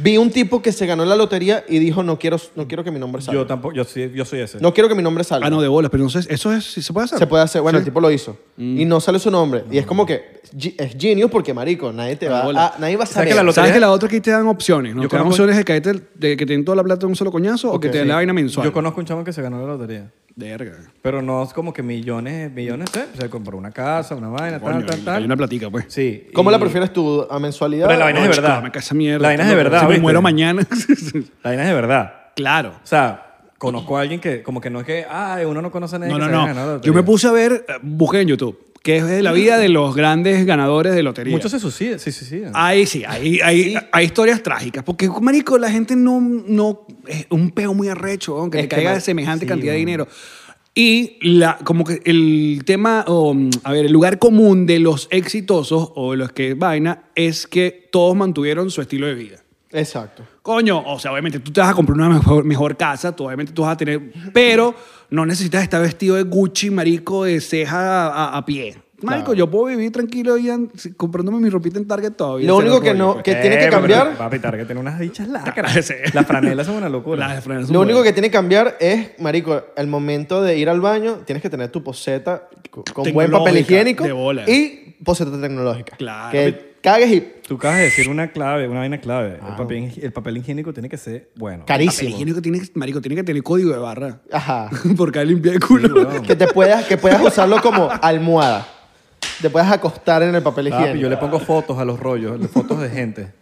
Vi un tipo que se ganó la lotería y dijo, no quiero, no quiero que mi nombre salga. Yo tampoco, yo, sí- yo soy ese. No quiero que mi nombre salga. Ah, no, de bolas, pero no sé, eso es, sí se puede hacer. Se puede hacer. Bueno, Sí. el tipo lo hizo. Mm. Y no sale su nombre. Y es como que gi- es genius porque, marico, nadie te va bola. a, nadie va a ¿Sabes saber. que la lotería- ¿Sabes que la otra aquí te dan opciones? ¿no? Yo te dan conozco- opciones de que, te, de que te den toda la plata de un solo coñazo o que te den la vaina mensual. Yo conozco un chamo que se ganó la lotería. Verga. Pero no es como que millones, millones, ¿eh? Se compró una casa, una vaina, Coño, tal, tal, hay tal. una platica, pues. Sí. ¿Cómo y- la prefieres tú? ¿A mensualidad? Pero la vaina es de verdad. me cae esa mierda. La vaina es de verdad, Si me ¿viste? muero mañana. [LAUGHS] La vaina es de verdad. claro. O sea, conozco a alguien que como que no es que, ah, uno no conoce a nadie No, que no, se haya no. ganado la Yo me lotería. puse a ver, eh, busqué en YouTube, que es la vida de los grandes ganadores de lotería. Muchos se suicidan. Sí, sí, sí. Ahí sí, hay, hay, hay historias trágicas. Porque, marico, la gente no... no es un peo muy arrecho, weón, que Es te que, caiga man, semejante sí, cantidad de weón. dinero. Y la, como que el tema, o, mm, a ver, el lugar común de los exitosos o de los que vaina es que todos mantuvieron su estilo de vida. Exacto. Coño, o sea, obviamente tú te vas a comprar una mejor, mejor casa, tú obviamente tú vas a tener, pero no necesitas estar vestido de Gucci, marico, de ceja a, a pie. Marico, Claro. yo puedo vivir tranquilo y an- si- comprándome mi ropita en Target todavía. Lo único que no- que tiene que Eh, cambiar- Papi, Target tiene unas dichas [LAUGHS] lacras. Sí. Las franelas son una locura. Las franelas son Lo único que tiene que cambiar es, marico, el momento de ir al baño, tienes que tener tu poseta con buen papel Tecnológica, higiénico de bola. y poseta tecnológica. Claro. Que cagues y Tú acabas de decir una clave, una vaina clave. Ah. El, papel, el papel higiénico tiene que ser bueno. Papel carísimo. higiénico tiene, que- marico, tiene que tener código de barra. Ajá. [LAUGHS] Por cada limpia de culo. que te puedas, que puedas usarlo como almohada. Te puedas acostar en el papel higiénico. Papi, yo le pongo fotos a los rollos, fotos de gente.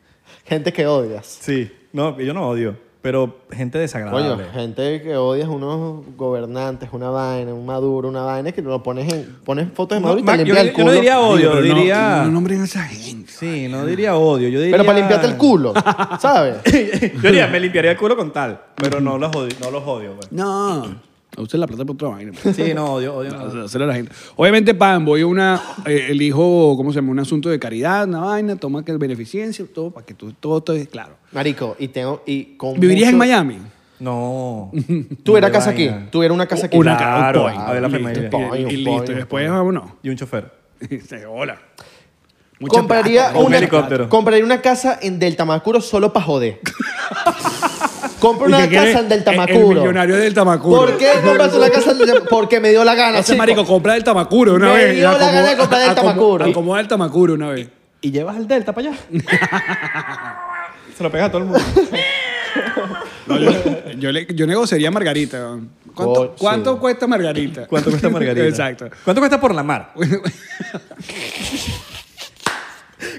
Gente que odias. Sí. No, yo no odio, pero gente desagradable. Coño, gente que odias unos gobernantes, una vaina, un maduro, una vaina que lo pones en pones fotos de No, maduro y te limpia yo- el yo culo. no diría odio, no- diría- No, nombren a esa gente. Sí, no diría odio, yo diría... Pero para limpiarte el culo, ¿sabes? [LAUGHS] yo diría, me limpiaría el culo con tal, pero no los odio, no los odio, güey. No. Usted la plata por otra vaina. pues. Sí, no, odio, odio. No, no. o sea, hacerle a la gente. Obviamente, pan, voy a una, eh, elijo, ¿cómo se llama? Un asunto de caridad, una vaina, toma que el beneficencia, todo, para que tú, todo, todo es claro. Marico, y tengo y con ¿Vivirías en Miami? No. Tuvieras Qué casa aquí, tuviera una casa aquí. Una Claro, un point. a ver la Listo. Point, Y, listo, y un después point. vámonos. Y un chofer. [LAUGHS] Dice, Hola. Mucha Compraría plata, un una, helicóptero. compraría una casa en Delta Macuro solo para joder. [LAUGHS] Compra una casa en Delta el- Macuro. El millonario del Tamacuro. ¿Por qué compraste una casa en Delta Porque me dio la gana. Ese chico. marico compra el Tamacuro una Me vez. dio la gana de comprar el acomoda- Tamacuro. Acomoda el Tamacuro una vez. ¿Y llevas el Delta para allá? [LAUGHS] Se lo pega a todo el mundo. No, yo, yo, le- yo negociaría Margarita. ¿Cuánto, Oh, sí. cuánto cuesta Margarita? ¿Cuánto cuesta Margarita? [LAUGHS] Exacto. ¿Cuánto cuesta por la mar? [LAUGHS]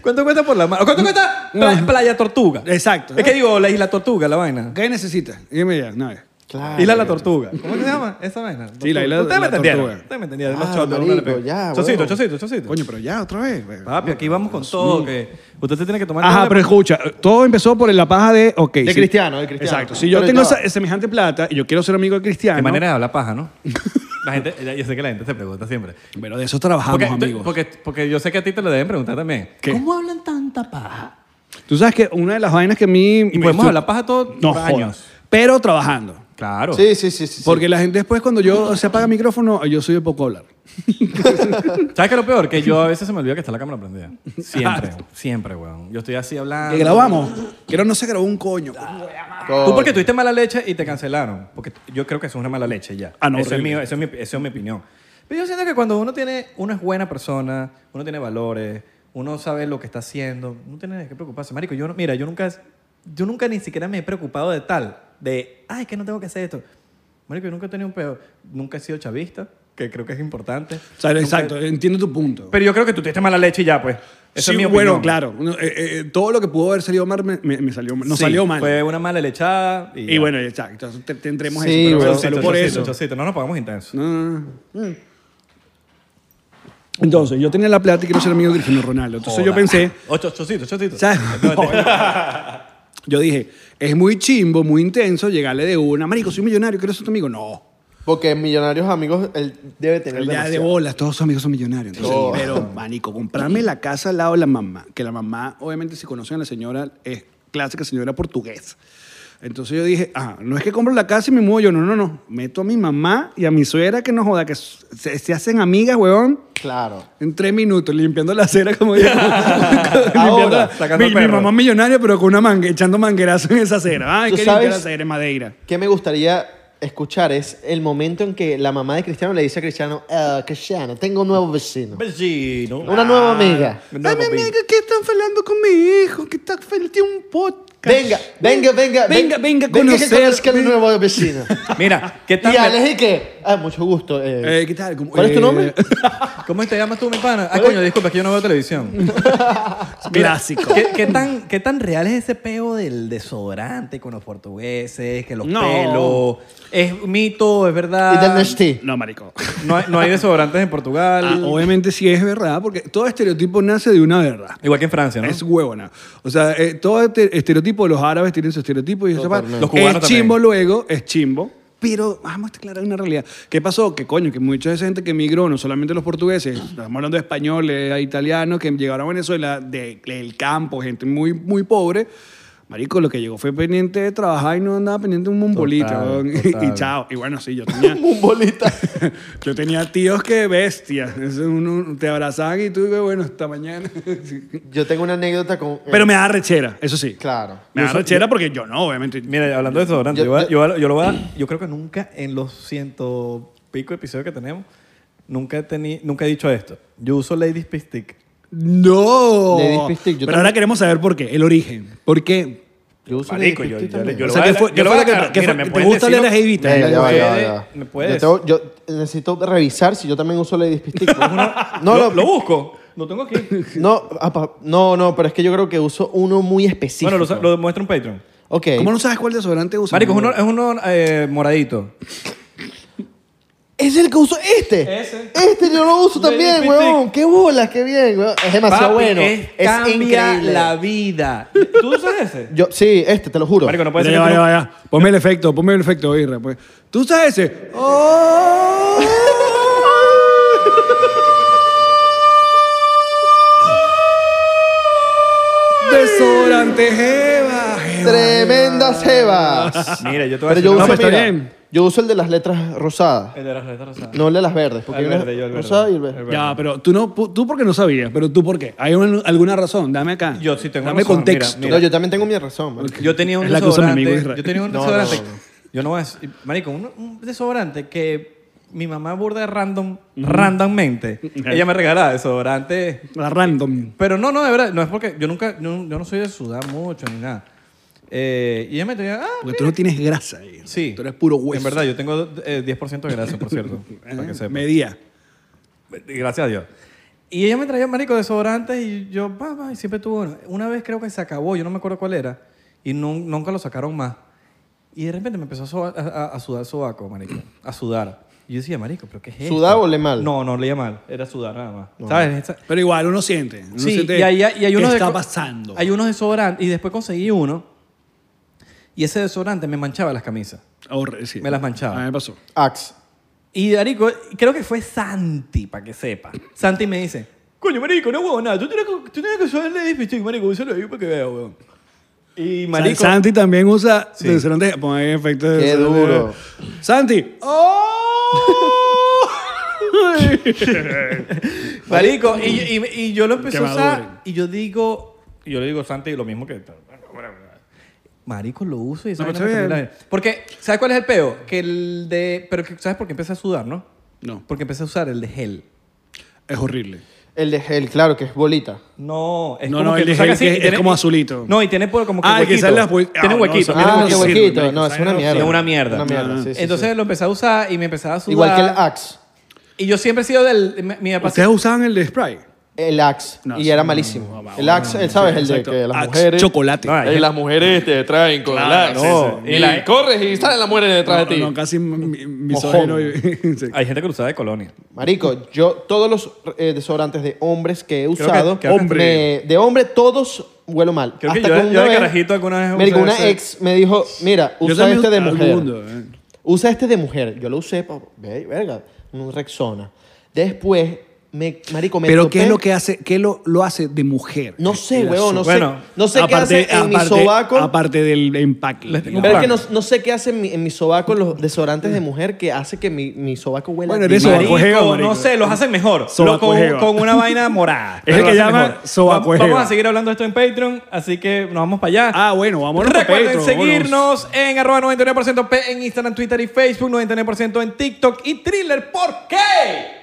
¿Cuánto cuesta por la mar? ¿O ¿Cuánto cuesta Pla- Playa Tortuga? Exacto. Es que digo, la Isla Tortuga, la vaina. ¿Qué necesitas? Dime ya, no Claro. Isla La Tortuga. ¿Cómo se llama esa vaina? Sí, la Isla- Ustedes me la entendieron. Tortuga. Ustedes me entendieron. Los Ah, chotos, uno le marico, pega. ya, Chocito, chocito, chocito. Coño, pero ya, otra vez. güey. Papi, aquí vamos con todo. Que usted se tiene que tomar... Ajá, pero de- escucha, todo empezó por la paja de, ok. De sí. Cristiano, de Cristiano. Exacto. Si yo Pero tengo ya va. esa- semejante plata y yo quiero ser amigo de Cristiano. Qué manera de hablar paja, ¿no? [LAUGHS] La gente, yo sé que la gente se pregunta siempre. Pero de eso trabajamos, Porque, amigos. porque, porque yo sé que a ti te lo deben preguntar también. ¿Qué? ¿Cómo hablan tanta paja? Tú sabes que una de las vainas que a mí... Y podemos hablar paja todos no, jodas. años. Pero trabajando. Claro. Sí, sí, sí. sí, sí. Porque la gente después cuando yo se apaga el micrófono, yo soy de poco hablar. [LAUGHS] ¿Sabes qué es lo peor? Que yo a veces se me olvida que está la cámara prendida. Siempre, siempre, weón. Yo estoy así hablando. Que grabamos. Pero no se grabó un coño. Tú porque tuviste mala leche y te cancelaron. Porque yo creo que eso es una mala leche ya. Ah, no, eso, es mío, eso, es mi, eso es mi opinión. Pero yo siento que cuando uno tiene, uno es buena persona, uno tiene valores, uno sabe lo que está haciendo, no tiene de qué preocuparse. Marico, yo no- mira, yo nunca, yo nunca ni siquiera me he preocupado de tal, de, ay, que no tengo que hacer esto. Marico, yo nunca he tenido un pedo, nunca he sido chavista, que creo que es importante. O sea, Nunca- exacto, entiendo tu punto. Pero yo creo que tú tuviste mala leche y ya, pues. Esa Sí, es mi bueno, opinión. claro. Uno, eh, eh, todo lo que pudo haber salido mal me, me- me salió mal. No Sí, salió mal. Fue una mala lechada y, Y ya. bueno, exacto. Entonces te, te entremos Sí, eso. Pero bueno, bueno, salud por chocito, eso. chocito, no nos pagamos intenso. No, no, no. Entonces, yo tenía la plata y quiero ser amigo de Cristiano Ronaldo. Entonces yo Joda. pensé, Ocho, chocito, chocito. ¿sabes? [LAUGHS] yo dije, es muy chimbo, muy intenso llegarle de una. Marico, soy millonario, ¿quieres ser tu amigo? No. Porque millonarios amigos él debe tener Ya de demasiado. bolas, todos sus amigos son millonarios. Entonces, Oh. Pero, manico, comprarme la casa al lado de la mamá. Que la mamá, obviamente, si conocen a la señora, es clásica señora portuguesa. Entonces yo dije, ah, no es que compro la casa y me muevo yo, no, no, no. Meto a mi mamá y a mi suegra que no joda, que se, se hacen amigas, huevón, Claro. en tres minutos, limpiando la acera como [LAUGHS] la- sacando mi, mi mamá es millonaria, pero con una mangue, echando manguerazo en esa acera. Ay, ¿Tú que limpiar sabes? la acera en Madeira. ¿Qué me gustaría escuchar? Es el momento en que la mamá de Cristiano le dice a Cristiano, "Ah, Cristiano, tengo un nuevo vecino. Vecino. Una nueva amiga. Ay, mi amiga, ¿qué están hablando con mi hijo? Que está tiene un podcast. Venga, venga, venga. Venga, venga a que conocer. conozca el nuevo vecino. [LAUGHS] Mira, ¿qué tal? y Alex, ¿y qué? Ah, mucho gusto. eh. Eh, ¿Qué tal? ¿Cómo, ¿Cuál es tu eh, nombre? [LAUGHS] ¿Cómo te llamas tú, mi pana? Ay, coño, disculpa, es que yo no veo televisión. [LAUGHS] Clásico. ¿Qué, qué tan, ¿Qué tan real es ese peo del desodorante con los portugueses? Que los No. pelos. ¿Es mito? ¿Es verdad? y del Nestí. No, marico. No hay, no hay desodorantes en Portugal. Ah, obviamente sí es verdad, porque todo estereotipo nace de una verdad. Igual que en Francia, ¿no? Es huevona. O sea, eh, todo este estereotipo, los árabes tienen su estereotipo y eso. Los cubanos Es también. chimbo luego, es chimbo. Pero vamos a aclarar una realidad. ¿Qué pasó? Que coño, que mucha de esa gente que emigró, no solamente los portugueses, estamos hablando de españoles, italianos, que llegaron a Venezuela de- del campo, gente muy, muy pobre. Marico, lo que llegó fue pendiente de trabajar y no andaba pendiente de un. Total, weón. [LAUGHS] Y- total. Y chao. Y bueno, sí, yo tenía, [LAUGHS] Un bolita. [LAUGHS] yo tenía tíos que bestias. Eso uno- te abrazaban y tú, bueno, hasta mañana. Yo tengo una anécdota con. eh, Pero me da rechera, eso sí. Claro. Me da rechera porque yo no, obviamente. Mira, hablando de desodorante, Yo- yo, yo- yo lo voy a- yo creo que nunca en los ciento pico episodios que tenemos, nunca he, teni- nunca he dicho esto. Yo uso Ladies Stick. No. Lady Pistic, yo Pero también- ahora queremos saber por qué, el origen. ¿Por qué? Yo uso Marico, yo- yo- también. yo o lo sea, voy ¿qué fue? yo qué lo fue voy lo a- que- qué mira, fue- me ¿Te puedes gusta decir leer lo- las evitas? Venga, ya va, ya va, ya va. me puede Yo, decir. tengo- yo necesito revisar si yo también uso Lady Pistic. [LAUGHS] no, lo, lo, busco. Lo tengo aquí. [LAUGHS] no, apa, no, no, pero es que yo creo que uso uno muy específico. bueno, lo, lo muestro en Patreon. Ok. ¿Cómo no sabes cuál desodorante usa? Marico, es uno, es uno eh, moradito. ¿Es el que uso este? Ese. Este yo lo uso [LAUGHS] también, weón. Qué bolas, qué bien, weón. Es demasiado Papi, bueno. es- Es, cambia increíble. la vida. ¿Tú usas ese? Yo, sí, este, te lo juro. Marico, no puede Ya, ser ya, que tú ya, no- ya. Ponme el efecto, ponme el efecto, Irra. Pues. ¿Tú sabes ese? ¡Oh! [LAUGHS] Desodorante Jeva. Jeva, Tremendas. Mira, yo te voy a Pero decir yo una uso, pues está mira, bien. Yo uso el de las letras rosadas. El de las letras rosadas. No el de las verdes. Porque El hay una verde, yo el verde. rosada y el verde. Ya, pero tú no, tú porque no sabías, pero tú por qué. ¿Hay un- alguna razón? Dame acá. Yo sí tengo Dame razón, contexto. mira, No, yo también tengo mi razón. marico. Yo tenía un Es la que usa mi desodorante. Israel. yo tenía un No, desodorante. no, no. Yo no voy a decir- Marico, un, un desodorante que mi mamá burda random, randommente. Ella me regalaba desodorante. La random. Pero no, no, de verdad. No es porque yo nunca. Yo, yo no soy de sudar mucho ni nada. Eh, y ella me tenía. Ah, Porque tú no tienes grasa ahí. sí. Tú eres puro hueso. En verdad, yo tengo eh, 10% de grasa, por cierto. [LAUGHS] para que sepa. Medía. Gracias a Dios. Y ella me traía, marico, desodorantes y yo, va, va, y siempre tuvo uno. Una vez creo que se acabó, yo no me acuerdo cuál era, y nun- nunca lo sacaron más. Y de repente me empezó a, soba- a- a- sudar el sobaco, marico. A sudar. Y yo decía, marico, ¿pero qué es esto? ¿Sudar o le mal? No, no leía mal. Era sudar nada más. ¿Sabes? Esa- Pero igual uno siente. Uno Sí, siente y hay, y hay qué unos está deco- pasando. Hay unos desodorantes. Y después conseguí uno. Y ese desodorante me manchaba las camisas. Sí. Me las manchaba. A mí me pasó. Axe. Y Marico, creo que fue Santi, para que sepa. Santi me dice, coño, Marico, no huevo nada. Tú tienes que, tú tienes que usar el Lady Marico, úsalo ahí para que vea, weón. Y Marico... Santi también usa Sí. desodorante. Pon ahí efecto de Qué desodorante. duro. Santi. ¡Oh! [LAUGHS] Marico, y, y- y yo lo empecé Que a usar maduren. y yo digo, y yo le digo a Santi lo mismo que... Marico, lo uso y esa No, vaina está me bien. la. Porque, ¿sabes cuál es el peo? Que el de... Pero, que- ¿sabes por qué empecé a sudar, no? No, Porque empecé a usar el de gel. es horrible. El de gel, claro, que es bolita. No, es No, como no, que el de sacas gel así que y es tiene- como azulito. No, y tiene por como que Ah, el que huequito. sale las Tiene ah, no, huequito. esa tiene mierda Ah, no huequito. huequito. No, es una mierda. Es una mierda. Una mierda, sí, sí, Entonces sí. lo empecé a usar y me empezaba a sudar. Igual que el Axe. Y yo siempre he sido del... Mi, mi papá- ¿Ustedes usaban el de spray? El Axe. No, y era no, malísimo. no, no, el Axe, él sabes, el de Exacto. que las Axe, mujeres. Chocolate. Hay Y las mujeres te traen con Claro, el Axe. no. Y, Y la- corres y salen las mujeres detrás No, de ti. no, casi mi- misógino. [LAUGHS] Hay gente que lo usaba de colonia. Marico, yo todos los eh, desodorantes de hombres que he usado, que- me- de hombre todos huelo mal. Creo que Hasta yo- que yo una de vez- carajito alguna vez Marico, una ese. ex me dijo, mira, usa este de mujer. mundo, eh. Usa este de mujer. Yo lo usé, verga, un Rexona. Después, me, marico, me Pero ¿qué es lo que hace, qué lo, lo hace de mujer? No sé, El weón, no. Bueno, sé. No sé qué hace en mi aparte- sobaco. Aparte del empaque. Les tengo un Pero es que no, no sé qué hace en mi, en mi sobaco los desodorantes de mujer que hace que mi, mi sobaco huela Bueno, eres. Marico, Sobacojeo, marico. no sé, los hacen mejor. Lo- Sobacojeo. con, con una vaina morada. [LAUGHS] Es el lo que hacen mejor. sobacojeo. Vamos a seguir hablando de esto en Patreon, así que nos vamos para allá. Ah, bueno, vámonos pa' Recuerden Patreon, vámonos. seguirnos en arroba 99% P en Instagram, Twitter y Facebook, 99% en TikTok y Thriller. ¿Por qué?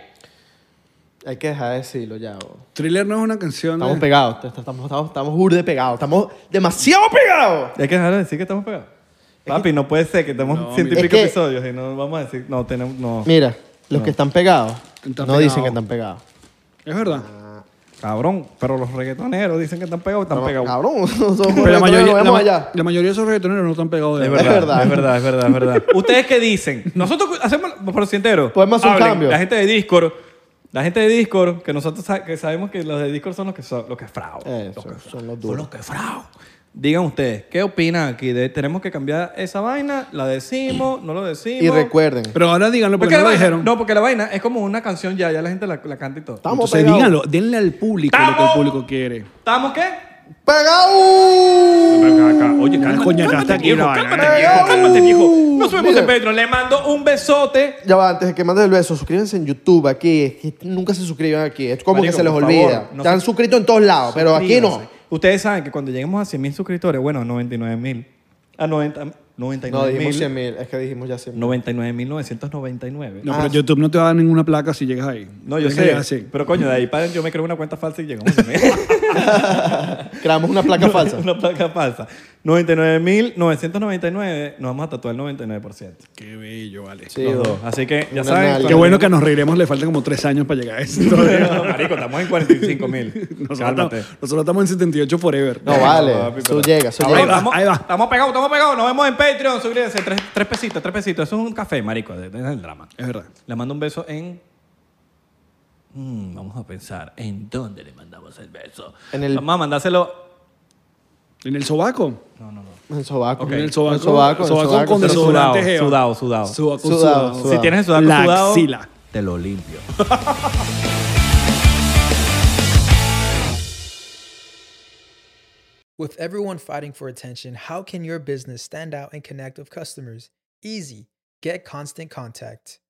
Hay que dejar de decirlo ya. bo. Thriller no es una canción Estamos de... pegados. Estamos, estamos, estamos burde pegados. Estamos demasiado pegados. Hay que dejar de decir que estamos pegados. Papi, no puede ser que estemos No, ciento y mira. pico Es que- episodios y no vamos a decir, no, tenemos, no. Mira, los que están pegados Están no dicen pegados. que están pegados. Es verdad. Cabrón, pero los reggaetoneros dicen que están pegados, están No, pegados. Cabrón, [LAUGHS] nosotros Pero la mayoría, la, vemos ma- allá. la mayoría de esos reggaetoneros no están pegados de Es verdad. verdad, verdad. es verdad, es verdad, es [LAUGHS] verdad. ¿Ustedes qué dicen? Nosotros hacemos, por si entero. Podemos hacer un hablen, cambio. La gente de Discord, la gente de Discord, que nosotros sa- que sabemos que los de Discord son los que son los que fraude. Eso, los que son los Son duros. los que fraude. Digan ustedes, ¿qué opinan aquí? De, ¿Tenemos que cambiar esa vaina? ¿La decimos? ¿No lo decimos? Y recuerden, Pero ahora díganlo porque Porque no la lo vaina- dijeron. No, porque la vaina es como una canción ya, ya la gente la, la canta y todo. estamos Entonces pegados. díganlo, denle al público lo que el ¡Estamos! público quiere. ¿Estamos qué? ¡Pegados! Oye, cálmate, cálmate, cálmate, cálmate, viejo, cálmate, cálmate, viejo, cálmate, viejo. Nos vemos Mira. en Patreon. Le mando un besote. Ya va, antes de que mandes el beso, suscríbanse en YouTube aquí. Es que nunca se suscriban aquí. Es como Marico, que se les por olvida. no Están se- suscritos en todos lados, pero aquí no. Suscríbanse. Ustedes saben que cuando lleguemos a 100 mil suscriptores, bueno, 99 mil. A 90, No, 99 dijimos mil. 100 mil. Es que dijimos ya 100 mil. 99 mil 999. No, Ah, pero. YouTube no te va a dar ninguna placa si llegas ahí. No, yo Tienes que sé. llegar así. Pero coño, de ahí para yo me creo una cuenta falsa y llegamos a 100 mil. [LAUGHS] [LAUGHS] Creamos una placa [LAUGHS] falsa. una placa falsa. 99 mil 999. Nos vamos a tatuar el 99%. Qué bello, vale. Sí, Los dos. Así que ya Una saben. nalga. Qué bueno que nos reiremos, le faltan como tres años para llegar a eso. [LAUGHS] Marico, estamos en 45 mil. nosotros, Cálmate. estamos, nosotros estamos en 78 forever. No, vale. papi, Eso pero- llega, eso Ahí llega. va, estamos, ahí va. Estamos pegados, estamos pegados. Nos vemos en Patreon. Suscríbanse. Tres, tres pesitos, tres pesitos. Eso es un café, marico. de- de- del drama. Es verdad. Le mando un beso en... Mm, vamos a pensar. ¿En dónde le mandamos el beso? En el- Vamos a mandárselo... ¿En el sobaco? No, no, no. En el sobaco. Ok. En el sobaco. En el sobaco, en el sobaco sobaco. con Pero desodorante sudado, geo. sudado, sudado. Sobaco Sudado, sudado. sudado. Si tienes el sobaco La sudado, axila. te lo limpio. [LAUGHS] With everyone fighting for attention, how can your business stand out and connect with customers? Easy. Get Constant Contact.